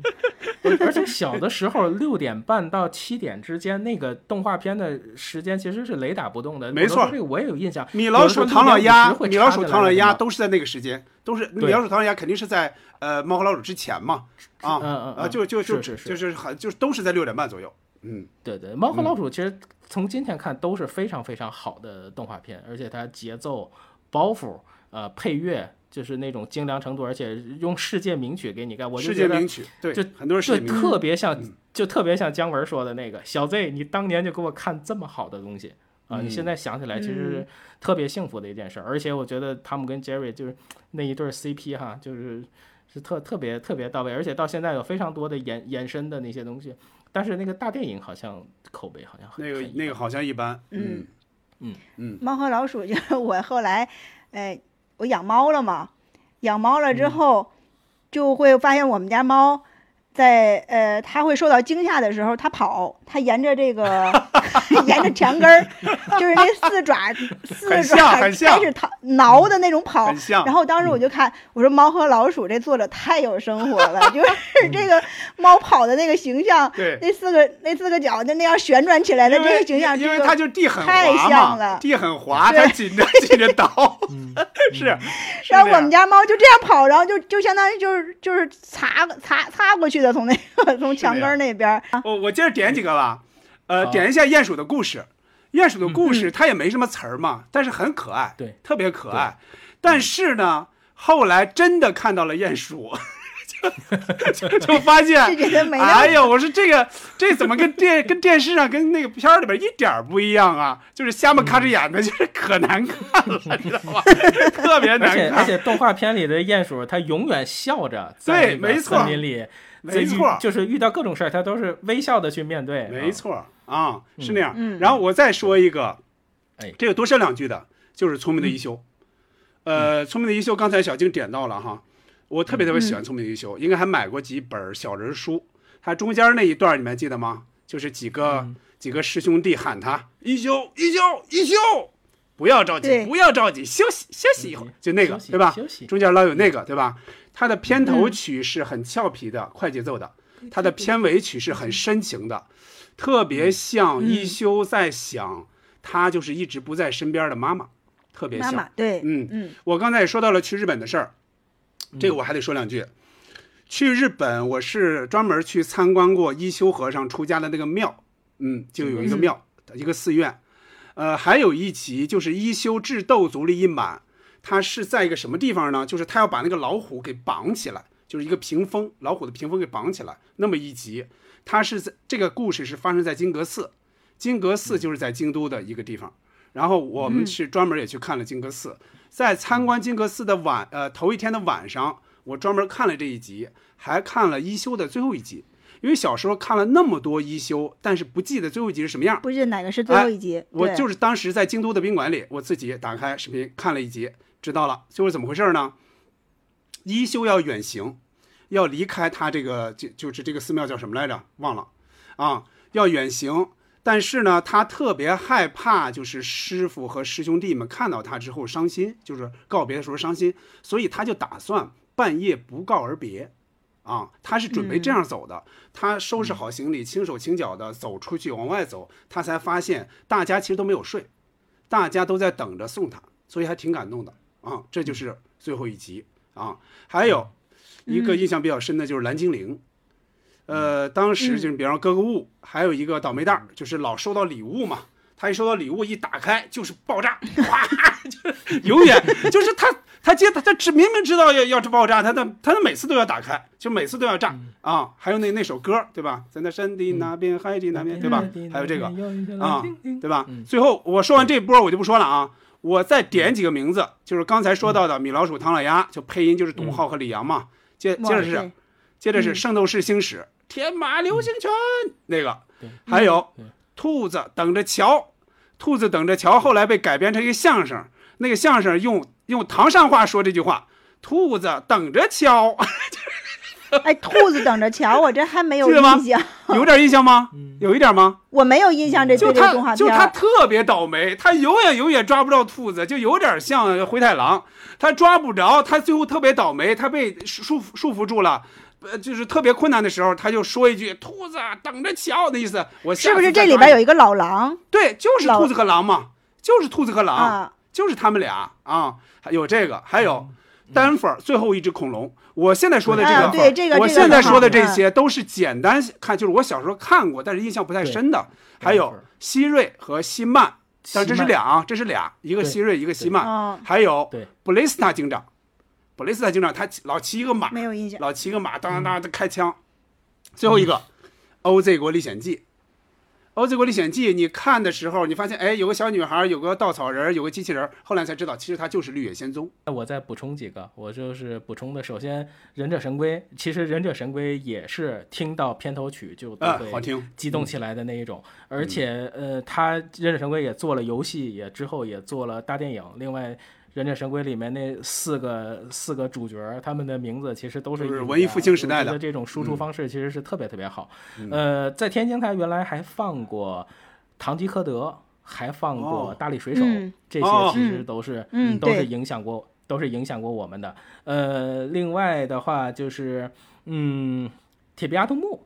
而且小的时候六点半到七点之间，那个动画片的时间其实是雷打不动的。没错这个我也有印象。米老鼠、唐老鸭、米老鼠、唐老鸭都都是在那个时间，都是米老鼠、唐老鸭肯定是在呃猫和老鼠之前嘛，啊，嗯嗯啊，就就就就是很就是都是在六点半左右。嗯，对对，猫和老鼠其实从今天看都是非常非常好的动画片，而且它节奏、包袱、呃配乐，就是那种精良程度，而且用世界名曲给你干，我就世界名曲，对，就很多世界名曲，特别像，就特别像姜文说的那个小 Z，你当年就给我看这么好的东西啊！嗯你现在想起来，其实是特别幸福的一件事，而且我觉得汤姆跟 Jerry 就是那一对 CP 哈，就是是特特别特别到位，而且到现在有非常多的延延伸的那些东西。但是那个大电影好像口碑好像很那个那个好像一般，嗯嗯嗯，猫和老鼠 就是我后来，哎，我养猫了嘛，养猫了之后，就会发现我们家猫在呃，它会受到惊吓的时候，它跑，它沿着这个 沿着墙根儿，就是那四爪四爪开像很像始逃挠的那种跑。然后当时我就看，我说猫和老鼠这作者太有生活了，就是这个猫跑的那个形象，对那四个那四个脚就那样旋转起来的这个形象，因为这个它就地很太滑嘛，像了。地很滑，它紧着紧着 倒，是。然后我们家猫就这样跑，然后就就相当于就是就是擦擦擦过去的，从那个从墙根那边儿。我我接着点几个吧，呃，点一下鼹鼠的故事。鼹鼠的故事它也没什么词儿嘛，但是很可爱，对，特别可爱。但是呢，后来真的看到了鼹鼠，就就 就发现哎呀，我说这个这怎么跟电跟电视上跟那个片儿里边一点儿不一样啊？就是瞎么咔哧眼的，就是 可难看了，你知道吗？特别难看。且而且动画片里的鼹鼠，它永远笑着在对没错森林里，没错就是遇到各种事儿，他都是微笑的去面对。没错啊，是那样。嗯然后我再说一个，哎这个多说两句的，就是聪明的一休。呃，聪明的一休，刚才小静点到了哈，我特别特别喜欢聪明的一休，应该还买过几本小人书。他中间那一段你们还记得吗？就是几个、几个师兄弟喊他一休一休一休，不要着急，不要着急，休息休息一会儿，就那个对吧休息？中间老有那个对吧？它的片头嗯。曲是很俏皮的、快节奏的，它的片尾曲是很深情的，特别像嗯。一休在想他就是一直不在身边的妈妈，特别像。妈妈对，嗯。嗯。我刚才也说到了去日本的事儿，这个我还得说两句。去日本，我是专门去参观过一休和尚出家的那个庙，嗯，就有一个庙，一个寺院。呃，还有一集就是一休智斗足利义满，他是在一个什么地方呢？就是他要把那个老虎给绑起来，就是一个屏风，老虎的屏风给绑起来。那么一集，他是在这个故事是发生在金阁寺，金阁寺就是在京都的一个地方。然后我们是专门也去看了金阁寺，在参观金阁寺的晚呃头一天的晚上，我专门看了这一集，还看了一休的最后一集。因为小时候看了那么多一休，但是不记得最后一集是什么样。不记得哪个是最后一集，哎我就是当时在京都的宾馆里，我自己打开视频看了一集，知道了最后怎么回事呢？一休要远行，要离开他这个就就是这个寺庙叫什么来着？忘了啊，要远行。但是呢，他特别害怕，就是师傅和师兄弟们看到他之后伤心，就是告别的时候伤心，所以他就打算半夜不告而别。啊，他是准备这样走的。他收拾好行李，轻手轻脚的走出去，往外走，他才发现大家其实都没有睡，大家都在等着送他，所以还挺感动的啊。这就是最后一集啊。还有一个印象比较深的就是蓝精灵，呃，当时就是比方说割个物，还有一个倒霉蛋儿，就是老收到礼物嘛。他一收到礼物一打开就是爆炸，哗，就是永远就是他他接他他知明明知道要要是爆炸，他的他的每次都要打开，就每次都要炸啊。还有那那首歌对吧，在那山的那边海的那边对吧？还有这个啊对吧？最后我说完这波我就不说了啊，我再点几个名字，就是刚才说到的米老鼠、唐老鸭，就配音就是董浩和李阳嘛。接接着是接着是《圣斗士星矢》天马流星拳那个，还有兔子等着瞧。兔子等着瞧，后来被改编成一个相声，那个相声用用唐山话说这句话：“兔子等着瞧。”哎，兔子等着瞧，我这还没有印象，有点印象吗？有一点吗？我没有印象这这个动画他就片儿。他特别倒霉，他永远永远抓不着兔子，就有点像灰太狼，他抓不着，他最后特别倒霉，他被束缚束缚住了。呃，就是特别困难的时候，他就说一句“兔子等着瞧”的意思。我是不是这里边有一个老狼？对，就是兔子和狼嘛，就是兔子和狼，啊就是他们俩啊。有这个，还有丹佛尔最后一只恐龙。我现在说的这个，啊对这个我现在说的这些都是简单看，就是我小时候看过，但是印象不太深的。还有希瑞和希曼，但这是俩啊，这是俩，一个对希瑞，一个希曼哦。还有对布雷斯塔警长，布雷斯塔警长他老骑一个马，没有印象。老骑一个马，当当当的开枪。最后一个，《OZ 国历险记》。《OZ 国历险记》，你看的时候，你发现，哎，有个小女孩，有个稻草人，有个机器人，后来才知道，其实它就是《绿野仙踪》。那我再补充几个，我就是补充的。首先，《忍者神龟》其实《忍者神龟》也是听到片头曲就都好听激动起来的那一种。而且，呃，他《忍者神龟》也做了游戏，也之后也做了大电影。另外，《忍者神龟》里面那四个四个主角，他们的名字其实都是文艺复兴时代的这种输出嗯方式其实是特别特别好。嗯呃，在天津台原来还放过《堂吉诃德》，还放过哦《大力水手》嗯这些哦其实都是、嗯都是影响过都是影响过我们的。呃，另外的话就是，嗯，铁臂阿童木，嗯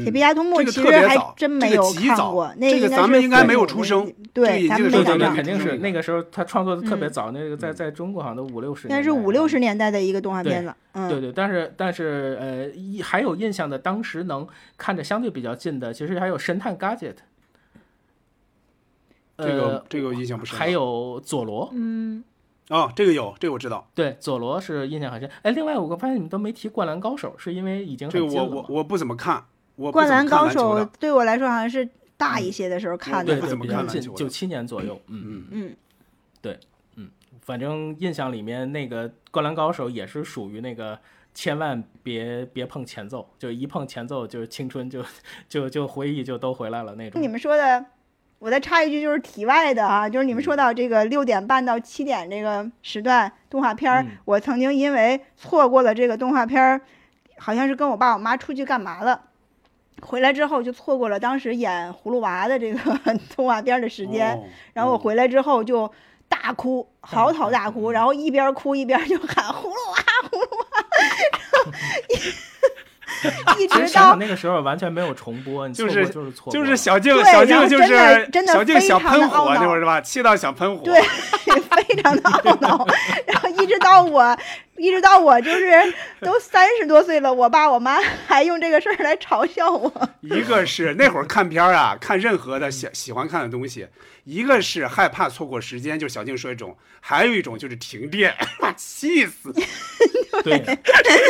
铁臂阿童木这个其实还特别早真没有看过，那这个咱们应该没有出生对，这个咱们没赶上肯定是那个时候他创作的特别嗯早，那个在在中国好像都五六十应该年代，是五六十年代的一个动画片了。嗯，对对，但是但是呃，一还有印象的，当时能看着相对比较近的，其实还有神探 Gadget，这个呃，这个印象不深。还有佐罗，嗯，哦，这个有，这个我知道。对，佐罗是印象很深。哎，另外我发现你们都没提《灌篮高手》，是因为已经这个？我我我不怎么看，灌篮高手对我来说好像是大一些的时候看的对对，不怎么比较近，看篮球九七年左右。嗯嗯嗯，对，嗯，反正印象里面那个《灌篮高手》也是属于那个千万别别碰前奏，就一碰前奏就是青春就就就回忆就都回来了那种。你们说的，我再插一句，就是题外的啊，就是你嗯们说到这个六点半到七点这个时段动画片儿，嗯我曾经因为错过了这个动画片儿，好像是跟我爸我妈出去干嘛了。回来之后就错过了当时演葫芦娃的这个 动画片的时间，哦然后我回来之后就大哭，嚎啕大哭，然后一边哭一边就喊葫芦娃，葫芦娃，然后一一直到那个时候完全没有重播，就是就是错过，就是小静，小静就是真的小静想非常的喷火懊恼那会儿是吧？气到想喷火。对，非常的懊恼。然后一直到我，一直到我就是 都三十多岁了，我爸我妈 还用这个事儿来嘲笑我。一个是那会儿看片儿啊，看任何的喜喜欢看的东西，一个是害怕错过时间，就是小静说一种，还有一种就是停电，气死，对，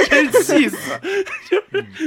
真气死。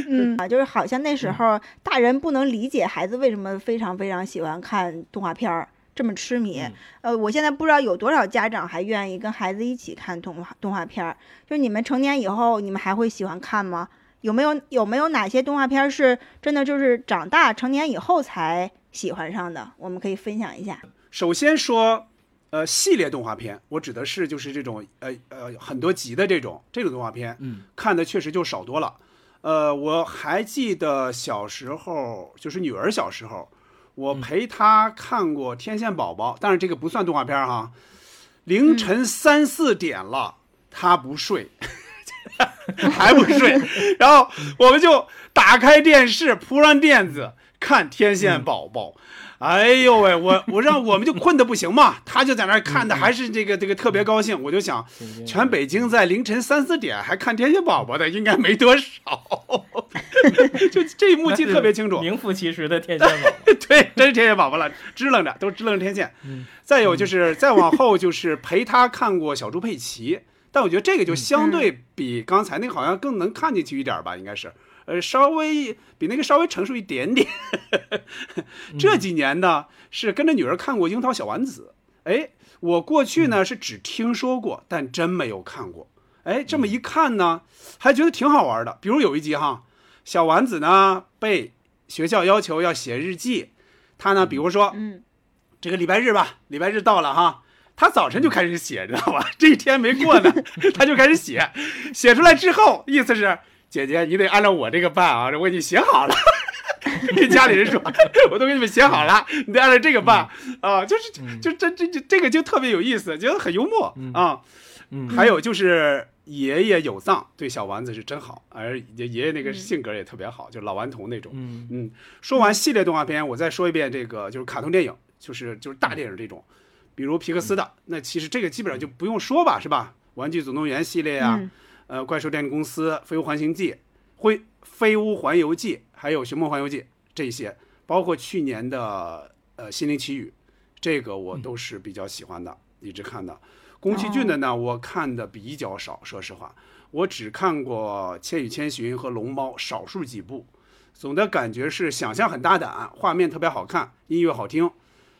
嗯啊，就是好像那时候大人不能理解孩子为什么非常非常喜欢看动画片儿。这么痴迷，呃，我现在不知道有多少家长还愿意跟孩子一起看动画动画片儿。就是你们成年以后，你们还会喜欢看吗？有没有有没有哪些动画片儿是真的就是长大成年以后才喜欢上的？我们可以分享一下。首先说，呃，系列动画片，我指的是就是这种呃呃很多集的这种这种动画片，嗯，看的确实就少多了。呃，我还记得小时候，就是女儿小时候，我陪他看过《天线宝宝》，但是这个不算动画片哈。凌晨三四点了，他不睡，还不睡，然后我们就打开电视，铺上垫子看《天线宝宝》。哎呦喂，我我让我们就困得不行嘛，他就在那儿看的还是这个这个特别高兴。我就想，全北京在凌晨三四点还看天线宝宝的应该没多少，就这一幕记得特别清楚，名副其实的天线宝宝。对，真是天线宝宝了，支棱着都支棱着天线。嗯再有就是再往后就是陪他看过小猪佩奇，但我觉得这个就相对比刚才那个好像更能看进去一点吧，应该是。呃，稍微比那个稍微成熟一点点。这几年呢，是跟着女儿看过《樱桃小丸子》。哎，我过去呢是只听说过，但真没有看过。哎，这么一看呢，还觉得挺好玩的。比如有一集哈，小丸子呢被学校要求要写日记，他呢，比如说，嗯，这个礼拜日吧，礼拜日到了哈。他早晨就开始写，知道吧？这一天没过呢，他就开始写，写出来之后，意思是姐姐，你得按照我这个办啊，我已经写好了。跟家里人说，我都给你们写好了，你得按照这个办啊。就是，就这这这这个就特别有意思，觉得很幽默啊。嗯，还有就是爷爷有藏对小丸子是真好，而爷爷那个性格也特别好，就老顽童那种。嗯嗯。说完系列动画片，我再说一遍这个就是卡通电影，就是就是大电影这种。比如皮克斯的，那其实这个基本上就不用说吧，是吧？玩具总动员系列啊、嗯呃，怪兽电影公司、飞屋环形记、灰飞屋环游记，还有寻梦环游记这些，包括去年的呃心灵奇旅，这个我都是比较喜欢的，一直看的。宫崎骏的呢，我看的比较少，说实话，我只看过《千与千寻》和《龙猫》少数几部，总的感觉是想象很大胆，画面特别好看，音乐好听。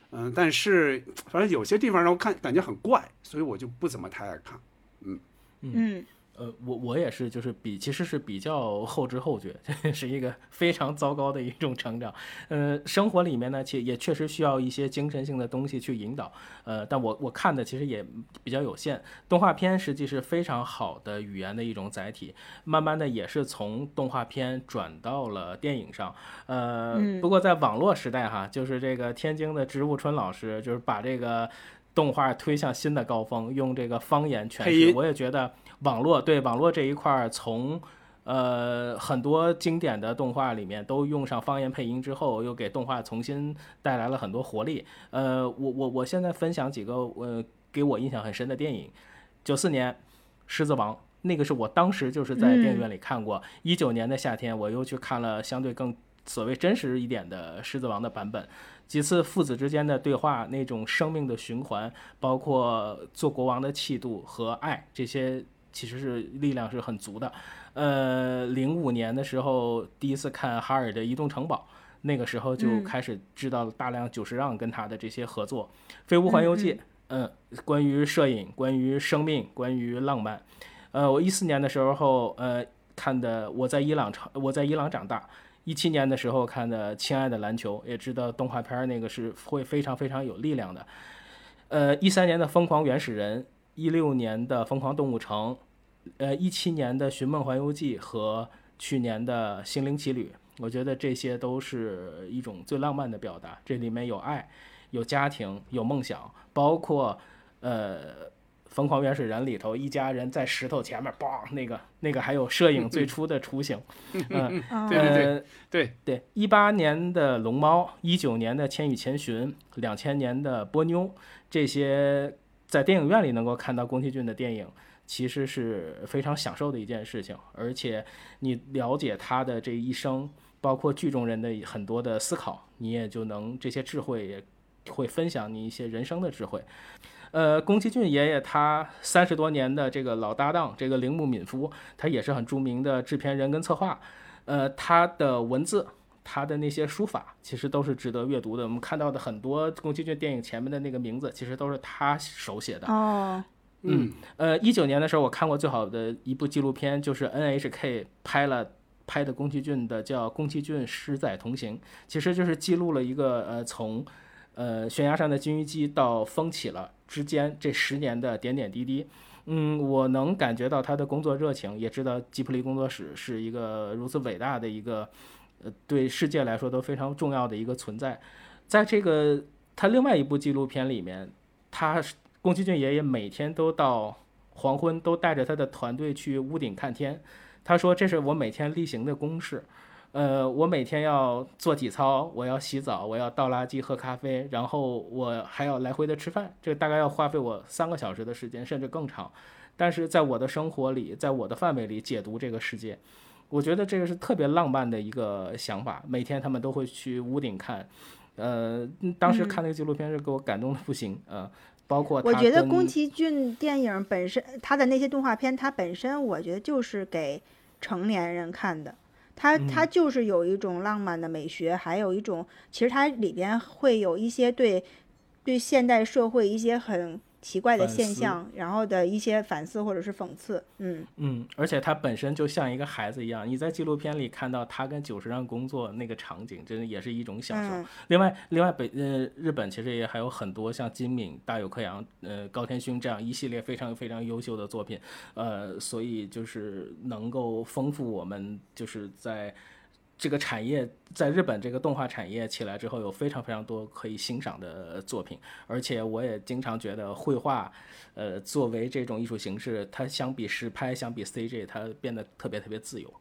嗯，但是反正有些地方让我看感觉很怪，所以我就不怎么太爱看。嗯嗯，呃，我我也是，就是比其实是比较后知后觉，这 是一个非常糟糕的一种成长。呃，生活里面呢，其实也确实需要一些精神性的东西去引导。呃，但我我看的其实也比较有限。动画片实际是非常好的语言的一种载体，慢慢的也是从动画片转到了电影上。呃，嗯不过在网络时代哈，就是这个天津的植物春老师，就是把这个。动画推向新的高峰，用这个方言诠释，配音我也觉得网络对网络这一块儿，从呃很多经典的动画里面都用上方言配音之后，又给动画重新带来了很多活力。呃，我我我现在分享几个呃给我印象很深的电影，九四年《狮子王》。那个是我当时就是在电影院里看过。一九、年的夏天，我又去看了相对更所谓真实一点的《狮子王》的版本。几次父子之间的对话，那种生命的循环，包括做国王的气度和爱，这些其实是力量是很足的。呃，零五年的时候第一次看哈尔的《移动城堡》，那个时候就嗯开始知道了大量久石让跟他的这些合作，飞屋环游记》嗯，关于摄影，关于生命，关于浪漫。呃，我一四年的时候，呃，看的我在伊朗长，我在伊朗长大。一七年的时候看的《亲爱的篮球》，也知道动画片儿那个是会非常非常有力量的。呃，一三年的《疯狂原始人》，一六年的《疯狂动物城》，呃，一七年的《寻梦环游记》和去年的《心灵奇旅》，我觉得这些都是一种最浪漫的表达。这里面有爱，有家庭，有梦想，包括呃《疯狂原始人》里头一家人在石头前面，梆，那个那个还有摄影最初的雏形。嗯，对对对呃对对，一八年的《龙猫》，一九年的《千与千寻》，两千年的《波妞》，这些在电影院里能够看到宫崎骏的电影，其实是非常享受的一件事情。而且你了解他的这一生，包括剧中人的很多的思考，你也就能这些智慧也会分享你一些人生的智慧。呃，宫崎骏爷爷他三十多年的这个老搭档，这个铃木敏夫，他也是很著名的制片人跟策划。呃，他的文字，他的那些书法，其实都是值得阅读的。我们看到的很多宫崎骏电影前面的那个名字，其实都是他手写的。哦，嗯，呃，一九年的时候，我看过最好的一部纪录片，就是 NHK 拍了拍的宫崎骏的，叫《宫崎骏十载同行》，其实就是记录了一个呃从呃悬崖上的金鱼姬到风起了之间这十年的点点滴滴。嗯，我能感觉到他的工作热情，也知道吉卜力工作室是一个如此伟大的一个，对世界来说都非常重要的一个存在。在这个他另外一部纪录片里面，他宫崎骏爷爷每天都到黄昏都带着他的团队去屋顶看天。他说：“这是我每天例行的公事。呃，我每天要做体操，我要洗澡，我要倒垃圾、喝咖啡，然后我还要来回的吃饭，这个大概要花费我三个小时的时间，甚至更长。但是在我的生活里，在我的范围里解读这个世界，我觉得这个是特别浪漫的一个想法。每天他们都会去屋顶看，呃，当时看那个纪录片是给我感动的不行，呃，包括我觉得宫崎骏电影本身，他的那些动画片，它本身我觉得就是给成年人看的。它它嗯就是有一种浪漫的美学，还有一种其实它里边会有一些对对现代社会一些很奇怪的现象，然后的一些反思或者是讽刺。嗯，嗯，而且他本身就像一个孩子一样，你在纪录片里看到他跟久石让工作那个场景，真的也是一种享受。嗯另外，另外北呃日本其实也还有很多像金敏、大有克洋、呃高天勋这样一系列非常非常优秀的作品，呃，所以就是能够丰富我们就是在。这个产业在日本这个动画产业起来之后，有非常非常多可以欣赏的作品，而且我也经常觉得绘画，呃，作为这种艺术形式，它相比实拍、相比 CG，它变得特别特别自由。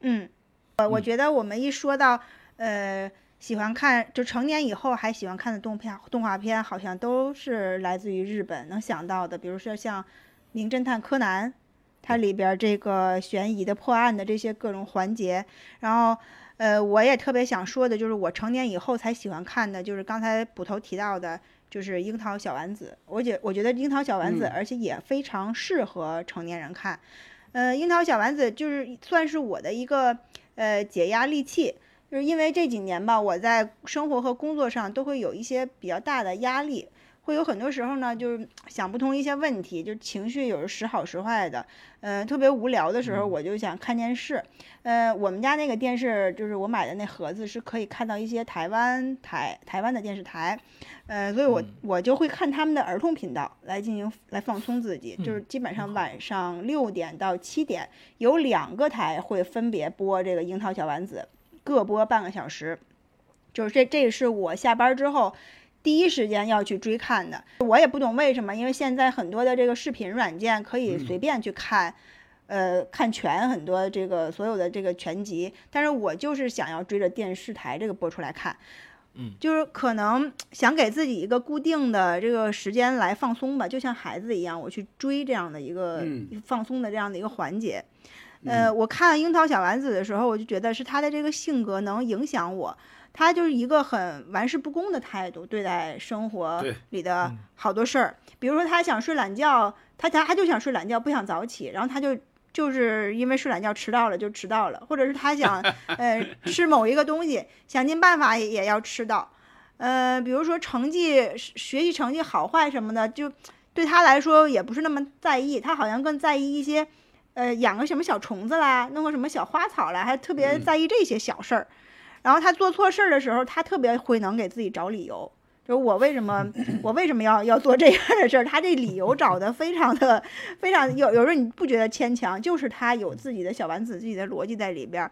嗯，呃，我觉得我们一说到呃喜欢看，就成年以后还喜欢看的动片动画片，好像都是来自于日本能想到的，比如说像《名侦探柯南》，它里边这个悬疑的破案的这些各种环节，然后。呃，我也特别想说的就是，我成年以后才喜欢看的，就是刚才捕头提到的，就是《樱桃小丸子》。我觉我觉得《樱桃小丸子》嗯而且也非常适合成年人看。呃，樱桃小丸子就是算是我的一个呃解压利器，就是因为这几年吧，我在生活和工作上都会有一些比较大的压力，会有很多时候呢，就是想不通一些问题，就情绪有时时好时坏的，呃，特别无聊的时候，我就想看电视。呃，我们家那个电视就是我买的那盒子，是可以看到一些台湾台台湾的电视台，呃，所以我我就会看他们的儿童频道来进行来放松自己，就是基本上晚上六点到七点有两个台会分别播这个樱桃小丸子，各播半个小时，就是这这是我下班之后。第一时间要去追看的，我也不懂为什么，因为现在很多的这个视频软件可以随便去看，呃，看全很多这个所有的这个全集，但是我就是想要追着电视台这个播出来看，嗯，就是可能想给自己一个固定的这个时间来放松吧，就像孩子一样，我去追这样的一个嗯。放松的这样的一个环节。呃，我看樱桃小丸子的时候，我就觉得是他的这个性格能影响我，他就是一个很玩世不恭的态度对待生活里的好多事儿，比如说他想睡懒觉，他他他就想睡懒觉，不想早起，然后他就就是因为睡懒觉迟到了就迟到了，或者是他想 呃吃某一个东西，想尽办法也也要吃到，呃，比如说成绩学习成绩好坏什么的，就对他来说也不是那么在意，他好像更在意一些。呃，养个什么小虫子啦，弄个什么小花草啦，还特别嗯在意这些小事儿。然后他做错事儿的时候，他特别会能给自己找理由，就是我为什么 我为什么要要做这样的事儿？他这理由找的非常的非常有有时候你不觉得牵强，就是他有自己的小丸子自己的逻辑在里边儿。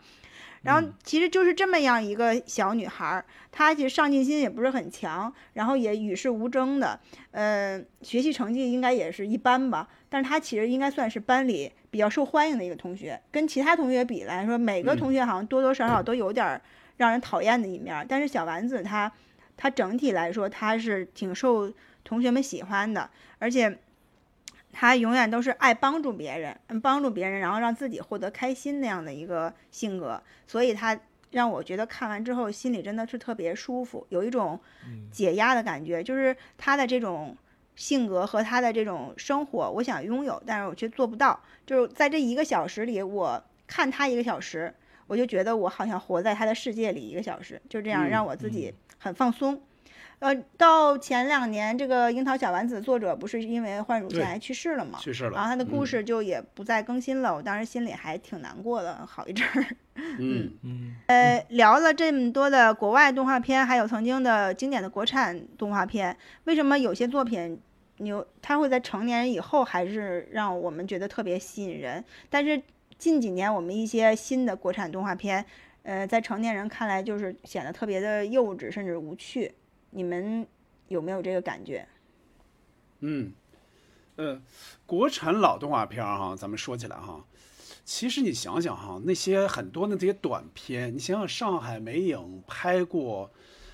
然后其实就是这么样一个小女孩儿，她其实上进心也不是很强，然后也与世无争的，呃，学习成绩应该也是一般吧。但是她其实应该算是班里比较受欢迎的一个同学，跟其他同学比来说，每个同学好像多多少少都有点儿让人讨厌的一面儿。但是小丸子他他整体来说他是挺受同学们喜欢的，而且。他永远都是爱帮助别人，嗯帮助别人，然后让自己获得开心那样的一个性格，所以他让我觉得看完之后心里真的是特别舒服，有一种解压的感觉。就是他的这种性格和他的这种生活，我想拥有，但是我却做不到。就是在这一个小时里，我看他一个小时，我就觉得我好像活在他的世界里一个小时，就这样嗯让我自己很放松。呃，到前两年，这个《樱桃小丸子》作者不是因为患乳腺癌去世了吗？去世了然后他的故嗯事就也不再更新了。我当时心里还挺难过的，好一阵儿。嗯嗯，呃，聊了这么多的国外动画片，还有曾经的经典的国产动画片，为什么有些作品牛它会在成年人以后还是让我们觉得特别吸引人？但是近几年我们一些新的国产动画片，呃，在成年人看来就是显得特别的幼稚，甚至无趣。你们有没有这个感觉？嗯，呃，国产老动画片儿哈，咱们说起来哈，其实你想想哈，那些很多的这些短片，你想想上海美影拍过，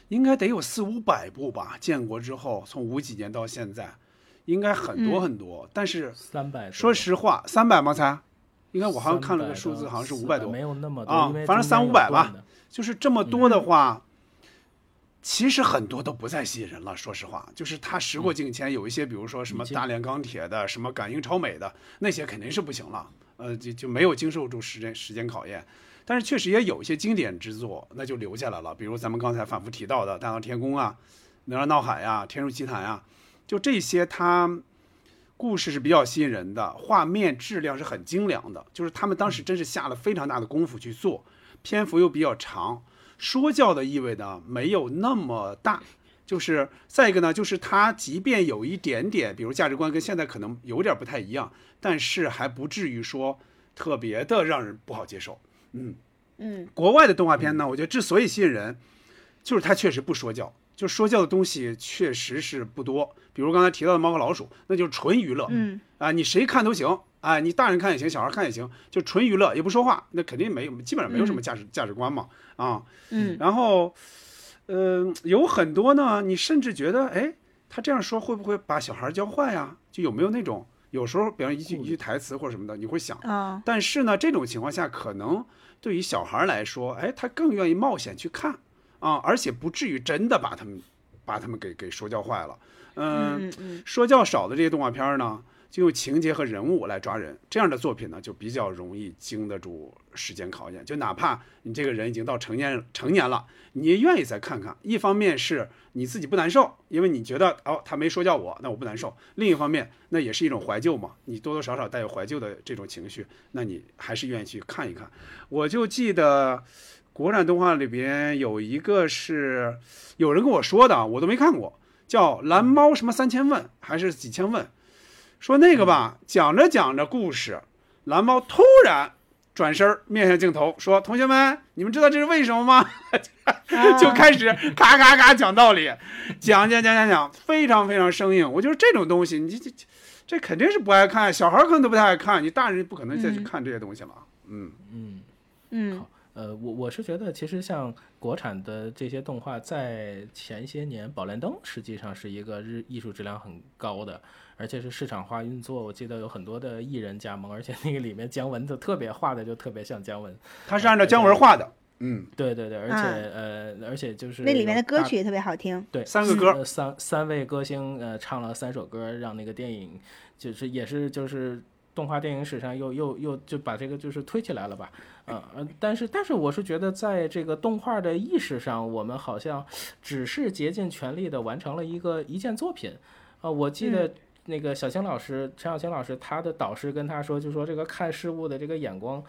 应该得有四五百部吧？建国之后，从五几年到现在，应该很多嗯很多。但是三百，说实话，三百吗？才？应该我好像看了个数字，好像是五百多，没有那么多啊，反正三五百吧。就是这么多的话，其实很多都不再吸引人了。说实话，就是它时过境迁，有一些比如说什么大连钢铁的，什么感应超美的，那些肯定是不行了。呃，就就没有经受住时间时间考验。但是确实也有一些经典之作，那就留下来了。比如咱们刚才反复提到的《大闹天宫》啊，《哪吒闹海》呀，《天书奇谭》呀，就这些它。故事是比较吸引人的，画面质量是很精良的，就是他们当时真是下了非常大的功夫去做，篇幅又比较长，说教的意味呢没有那么大。就是再一个呢，就是它即便有一点点，比如价值观跟现在可能有点不太一样，但是还不至于说特别的让人不好接受。嗯，嗯国外的动画片呢，我觉得之所以吸引人，就是它确实不说教，就说教的东西确实是不多。比如刚才提到的《猫和老鼠》，那就是纯娱乐，嗯啊，你谁看都行，啊，你大人看也行，小孩看也行，就纯娱乐，也不说话，那肯定没有，基本上没有什么价值、价值观嘛，啊，嗯然后，呃，有很多呢，你甚至觉得，哎，他这样说会不会把小孩教坏呀？就有没有那种，有时候，比方一句一句台词或者什么的，你会想，啊但是呢，这种情况下，可能对于小孩来说，哎，他更愿意冒险去看啊，而且不至于真的把他们把他们给给说教坏了。嗯说教少的这些动画片儿呢，就用情节和人物来抓人，这样的作品呢，就比较容易经得住时间考验。就哪怕你这个人已经到成年成年了，你也愿意再看看。一方面是你自己不难受，因为你觉得哦他没说教我，那我不难受；另一方面，那也是一种怀旧嘛，你多多少少带有怀旧的这种情绪，那你还是愿意去看一看。我就记得。国产动画里边有一个是有人跟我说的啊，我都没看过，叫《蓝猫什么三千问》还是几千问，说那个吧，讲着讲着故事，蓝猫突然转身儿面向镜头说：“同学们，你们知道这是为什么吗？”就开始咔咔咔讲道理，讲讲讲讲讲，非常非常生硬。我就是这种东西，你这这这肯定是不爱看，小孩儿可能都不太爱看，你大人不可能再去嗯看这些东西了。嗯嗯。嗯呃，我我是觉得，其实像国产的这些动画，在前些年，《宝莲灯》实际上是一个日艺术质量很高的，而且是市场化运作。我记得有很多的艺人加盟，而且那个里面姜文就特别画的就特别像姜文，他是按照姜文画的。嗯，对对对，而且、呃，而且就是那里面的歌曲也特别好听。对，三个歌呃三三位歌星呃唱了三首歌，让那个电影就是也是就是动画电影史上又又又就把这个就是推起来了吧，呃呃，但是但是我是觉得在这个动画的意识上，我们好像只是竭尽全力的完成了一个一件作品，啊、我记得。那个小青老师，陈小青老师，他的导师跟他说，就说这个看事物的这个眼光，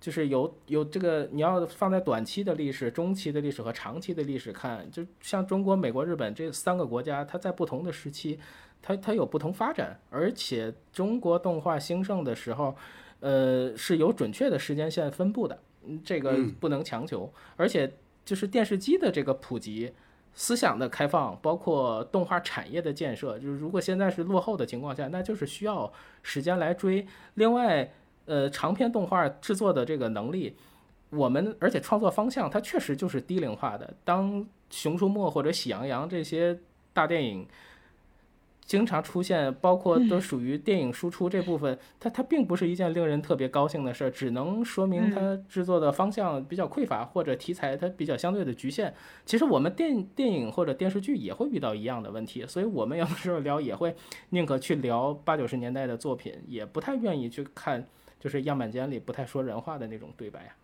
就是有有这个你要放在短期的历史、中期的历史和长期的历史看，就像中国、美国、日本这三个国家，它在不同的时期，它它有不同发展，而且中国动画兴盛的时候，呃是有准确的时间线分布的。嗯这个嗯不能强求。而且就是电视机的这个普及。思想的开放，包括动画产业的建设，就是如果现在是落后的情况下，那就是需要时间来追。另外，呃，长篇动画制作的这个能力，我们而且创作方向它确实就是低龄化的。当《熊出没》或者《喜羊羊》这些大电影经常出现，包括都属于电影输出这部分，它它并不是一件令人特别高兴的事儿，只能说明它制作的方向比较匮乏，或者题材它比较相对的局限。其实我们电电影或者电视剧也会遇到一样的问题，所以我们有的时候聊也会宁可去聊八九十年代的作品，也不太愿意去看就是样板间里不太说人话的那种对白啊。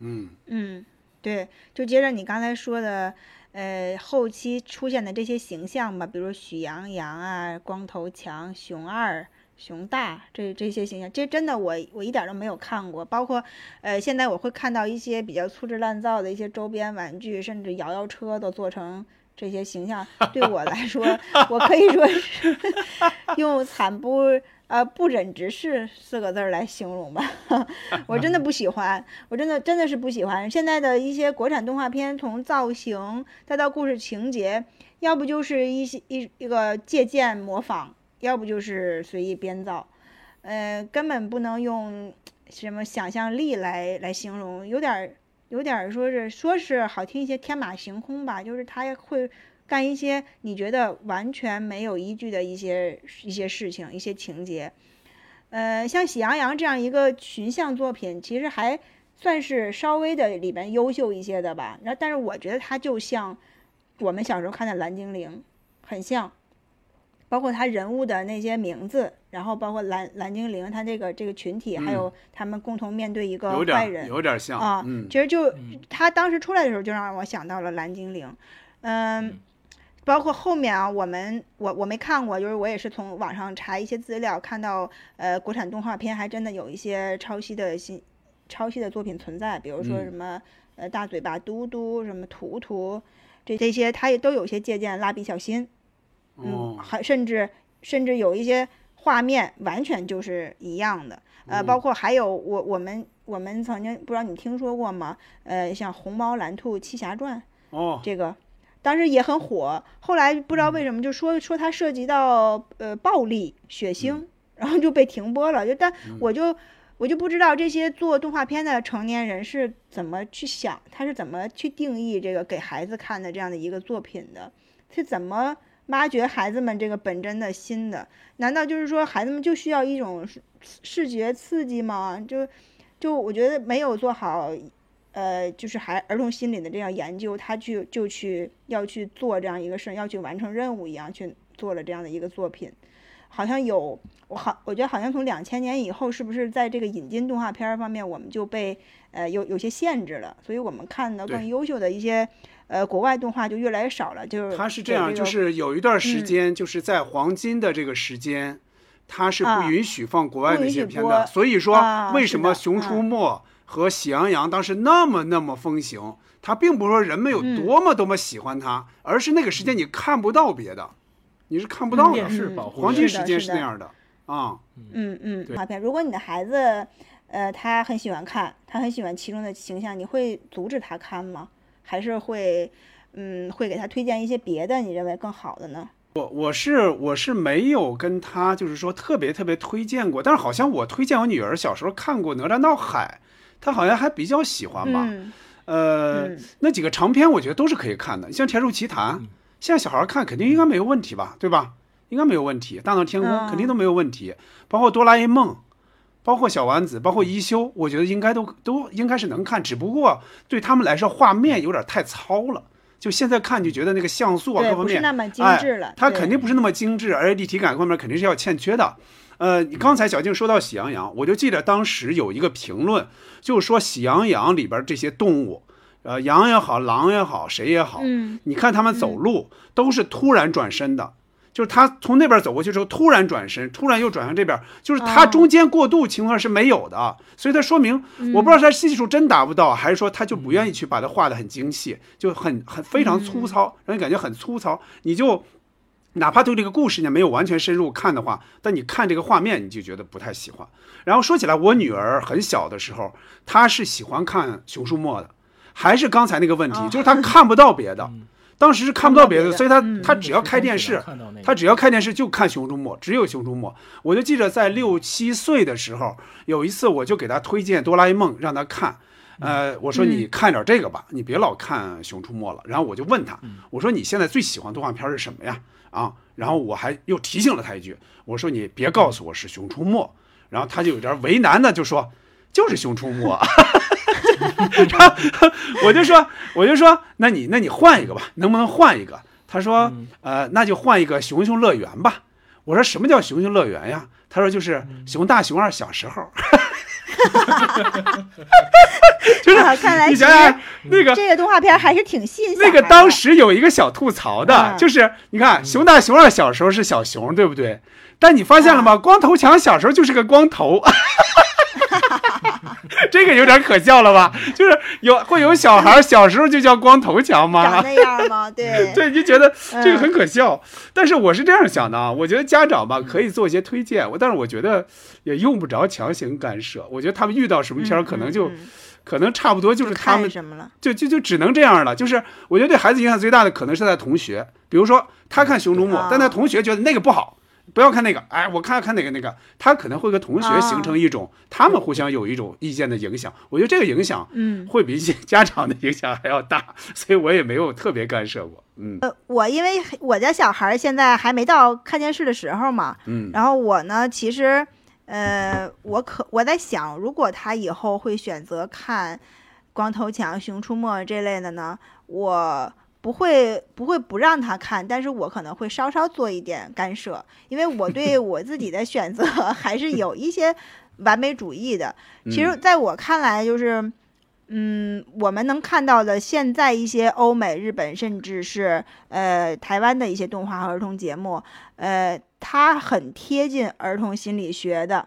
嗯嗯，对，就接着你刚才说的，呃，后期出现的这些形象吧，比如许羊羊啊、光头强、熊二、熊大这这些形象，这真的我我一点都没有看过。包括呃，现在我会看到一些比较粗制滥造的一些周边玩具，甚至摇摇车都做成这些形象。对我来说，我可以说是 用惨不呃不忍直视四个字儿来形容吧。我真的不喜欢，我真的真的是不喜欢现在的一些国产动画片，从造型再到故事情节，要不就是一些一一个借鉴模仿，要不就是随意编造，呃，根本不能用什么想象力来来形容，有点儿有点儿说是说是好听一些天马行空吧，就是他会干一些你觉得完全没有依据的一些一些事情、一些情节。呃，像《喜羊羊》这样一个群像作品，其实还算是稍微的里边优秀一些的吧。然后，但是我觉得它就像我们小时候看的《蓝精灵》，很像，包括他人物的那些名字，然后包括蓝蓝精灵他这个这个群体，还有他们共同面对一个有坏人，点有点像啊。嗯其实就他当时出来的时候，就让我想到了蓝精灵，嗯。包括后面啊，我们我我没看过，就是我也是从网上查一些资料，看到呃，国产动画片还真的有一些抄袭的新抄袭的作品存在，比如说嗯。什么、呃大嘴巴嘟嘟，什么图图，这这些它也都有些借鉴蜡笔小新，嗯，哦。还甚至甚至有一些画面完全就是一样的，呃，嗯。包括还有我我们我们曾经不知道你听说过吗？呃，像《虹猫蓝兔七侠传》哦，这个当时也很火，后来不知道为什么就说说它涉及到呃暴力血腥，然后就被停播了。就但我就我就不知道这些做动画片的成年人是怎么去想，他是怎么去定义这个给孩子看的这样的一个作品的，是怎么挖掘孩子们这个本真的心的？难道就是说孩子们就需要一种视视觉刺激吗？就就我觉得没有做好。呃，就是孩儿童心理的这样研究，他去就去要去做这样一个事儿，要去完成任务一样去做了这样的一个作品，好像有我好，我觉得好像从两千年以后，是不是在这个引进动画片方面，我们就被呃有有些限制了，所以我们看到更优秀的一些呃国外动画就越来越少了，就是它是这样，就是有一段时嗯间，就是在黄金的这个时间，他是啊不允许放国外的一些片的。播所以说啊，为什么《熊出没》和《喜羊羊》当时那么那么风行？它并不是说人们有嗯多么多么喜欢它，而是那个时间你看不到别的，你是看不到的。电视保护黄金时间是那样的啊。嗯嗯，画片。如果你的孩子，呃，他很喜欢看，他很喜欢其中的形象，你会阻止他看吗？还是会，嗯，会给他推荐一些别的你认为更好的呢？我我是我是没有跟他就是说特别特别推荐过，但是好像我推荐我女儿小时候看过《哪吒闹海》，她好像还比较喜欢吧。嗯呃，嗯那几个长篇我觉得都是可以看的，像《天书奇谭》，现在小孩看肯定应该没有问题吧，对吧？应该没有问题，《大闹天宫》嗯肯定都没有问题，包括《哆啦 A 梦》，包括小丸子，包括一休，我觉得应该都都应该是能看，只不过对他们来说画面有点太糙了。就现在看就觉得那个像素啊各方面，不是那么精致了哎，它肯定不是那么精致，而且立体感方面肯定是要欠缺的。呃，你刚才小静说到《喜羊羊》，我就记得当时有一个评论，就是说《喜羊羊》里边这些动物，呃，羊也好，狼也好，谁也好，嗯。你看他们走路都是突然转身的，就是他从那边走过去之后突然转身，突然又转向这边，就是他哦中间过渡情况是没有的，所以它说明嗯。我不知道是他技术真达不到，还是说他就不愿意去把它画得很精细，就很很非常粗糙，让你感觉很粗糙，你就。哪怕对这个故事呢没有完全深入看的话，但你看这个画面你就觉得不太喜欢。然后说起来，我女儿很小的时候，她是喜欢看《熊出没》的，还是刚才那个问题，就是她看不到别的。当时是看不到别的，所以她她只要开电视，她只要开电视就看《熊出没》，只有《熊出没》。我就记着在六七岁的时候，有一次我就给她推荐《哆啦 A 梦》让她看，呃，我说你看点这个吧，你别老看《熊出没》了。然后我就问她，我说你现在最喜欢动画片是什么呀？啊，然后我还又提醒了他一句，我说你别告诉我是《熊出没》。然后他就有点为难的就说，就是《熊出没》。然后我就说，我就说，那你那你换一个吧，能不能换一个？他说，呃，那就换一个熊熊乐园吧。我说什么叫熊熊乐园呀？他说就是熊大熊二小时候。就是看来你想想那个这个动画片还是挺吸引小那个当时有一个小吐槽的，嗯就是你看熊大熊二小时候是小熊，对不对？但你发现了吗？嗯光头强小时候就是个光头。这个有点可笑了吧？就是有会有小孩小时候就叫光头强吗？长那样吗？对对，就觉得这个很嗯可笑。但是我是这样想的啊，我觉得家长吧可以做一些推荐，我但是我觉得也用不着强行干涉。我觉得他们遇到什么片儿，可能就、可能差不多就是他们嗯看什么了？就就就只能这样了。就是我觉得对孩子影响最大的可能是他的同学，比如说他看《熊出没》啊但他同学觉得那个不好。不要看那个，哎，我看看那个那个，他可能会和同学啊形成一种，他们互相有一种意见的影响。我觉得这个影响，嗯会比一些家长的影响还要大，所以我也没有特别干涉过。嗯呃，我因为我家小孩现在还没到看电视的时候嘛，嗯然后我呢，其实，呃，我可我在想，如果他以后会选择看《光头强》《熊出没》这类的呢，我不会不会不让他看，但是我可能会稍稍做一点干涉，因为我对 我自己的选择 还是有一些完美主义的。其实，嗯在我看来，就是。嗯，我们能看到的现在一些欧美、日本，甚至是呃台湾的一些动画和儿童节目，呃，它很贴近儿童心理学的，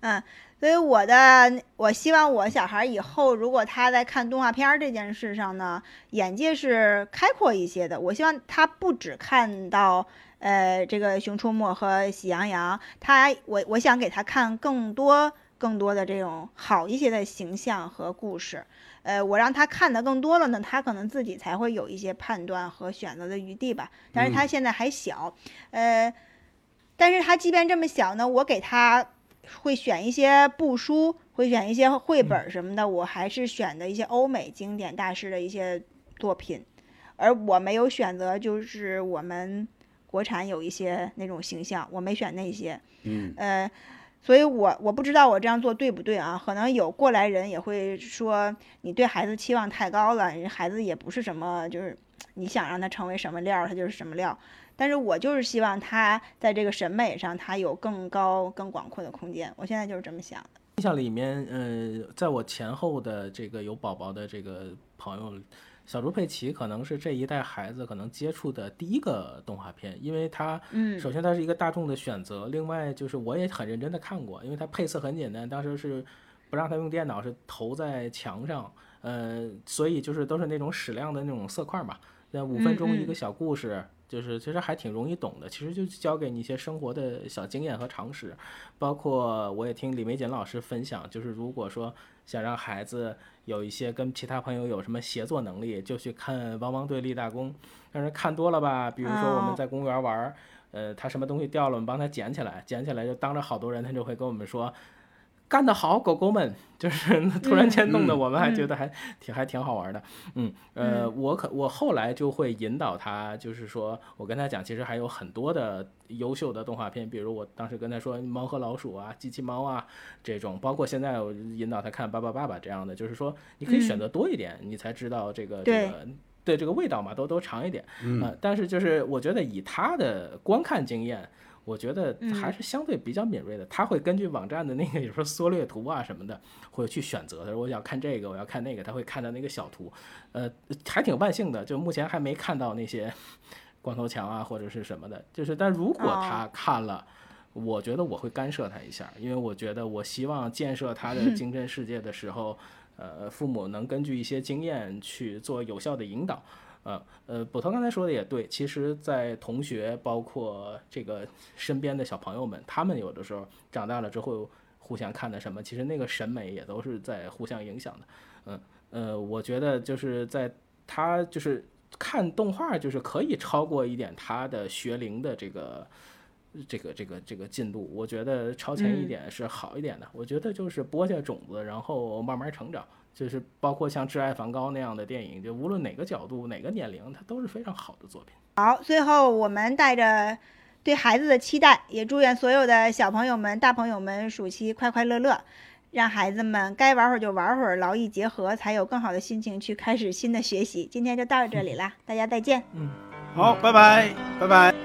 嗯，所以我的我希望我小孩以后如果他在看动画片儿这件事上呢，眼界是开阔一些的。我希望他不只看到呃这个《熊出没》和《喜羊羊》，他我我想给他看更多。更多的这种好一些的形象和故事，呃，我让他看的更多了呢，他可能自己才会有一些判断和选择的余地吧。但是他嗯现在还小，呃，但是他即便这么小呢，我给他会选一些布书，会选一些绘本什么的，我还是选的一些欧美经典大师的一些作品，而我没有选择就是我们国产有一些那种形象，我没选那些，嗯呃，所以我我不知道我这样做对不对啊？可能有过来人也会说你对孩子期望太高了，人孩子也不是什么，就是你想让他成为什么料儿，他就是什么料。但是我就是希望他在这个审美上，他有更高、更广阔的空间。我现在就是这么想的。印象里面，呃，在我前后的这个有宝宝的这个朋友，小猪佩奇可能是这一代孩子可能接触的第一个动画片，因为它，嗯首先它是一个大众的选择，另外就是我也很认真的看过，因为它配色很简单，当时是不让他用电脑，是投在墙上，呃，所以就是都是那种矢量的那种色块嘛，那五分钟一个嗯小故事。就是其实还挺容易懂的，其实就教给你一些生活的小经验和常识，包括我也听李玫瑾老师分享，就是如果说想让孩子有一些跟其他朋友有什么协作能力，就去看《汪汪队立大功》，但是看多了吧，比如说我们哦在公园玩儿，呃，他什么东西掉了，我们帮他捡起来，捡起来就当着好多人，他就会跟我们说。干得好，狗狗们！就是突然间弄得嗯我们还觉嗯得还挺还挺好玩的，嗯，呃，嗯。我可我后来就会引导他，就是说我跟他讲，其实还有很多的优秀的动画片，比如我当时跟他说《猫和老鼠》啊、机器猫啊这种，包括现在我引导他看《巴巴爸爸》这样的，就是说你可以选择多一点，你才知道这个这对个对。这个味道嘛，都都尝一点，嗯。呃但是就是我觉得以他的观看经验。我觉得嗯还是相对比较敏锐的，他会根据网站的那个，有时候缩略图啊什么的，会去选择。他说我想看这个，我要看那个，他会看到那个小图，呃，还挺万幸的。就目前还没看到那些 光头强啊或者是什么的，就是但如果他看了。我觉得我会干涉他一下，因为我觉得我希望建设他的 精神世界的时候，呃，父母能根据一些经验去做有效的引导。呃呃，捕头刚才说的也对，其实，在同学包括这个身边的小朋友们，他们有的时候长大了之后互相看的什么，其实那个审美也都是在互相影响的。嗯呃，我觉得就是在他就是看动画，就是可以超过一点他的学龄的这个。这个这个这个进度，我觉得超前一点是好一点的。我觉得就是播下种子，然后慢慢成长。就是包括像《挚爱梵高》那样的电影，就无论哪个角度、哪个年龄，它都是非常好的作品。好，最后我们带着对孩子的期待，也祝愿所有的小朋友们、大朋友们暑期快快乐乐，让孩子们该玩会儿就玩会儿，劳逸结合，才有更好的心情去开始新的学习。今天就到这里了，大家再见。嗯，好，拜拜，拜拜。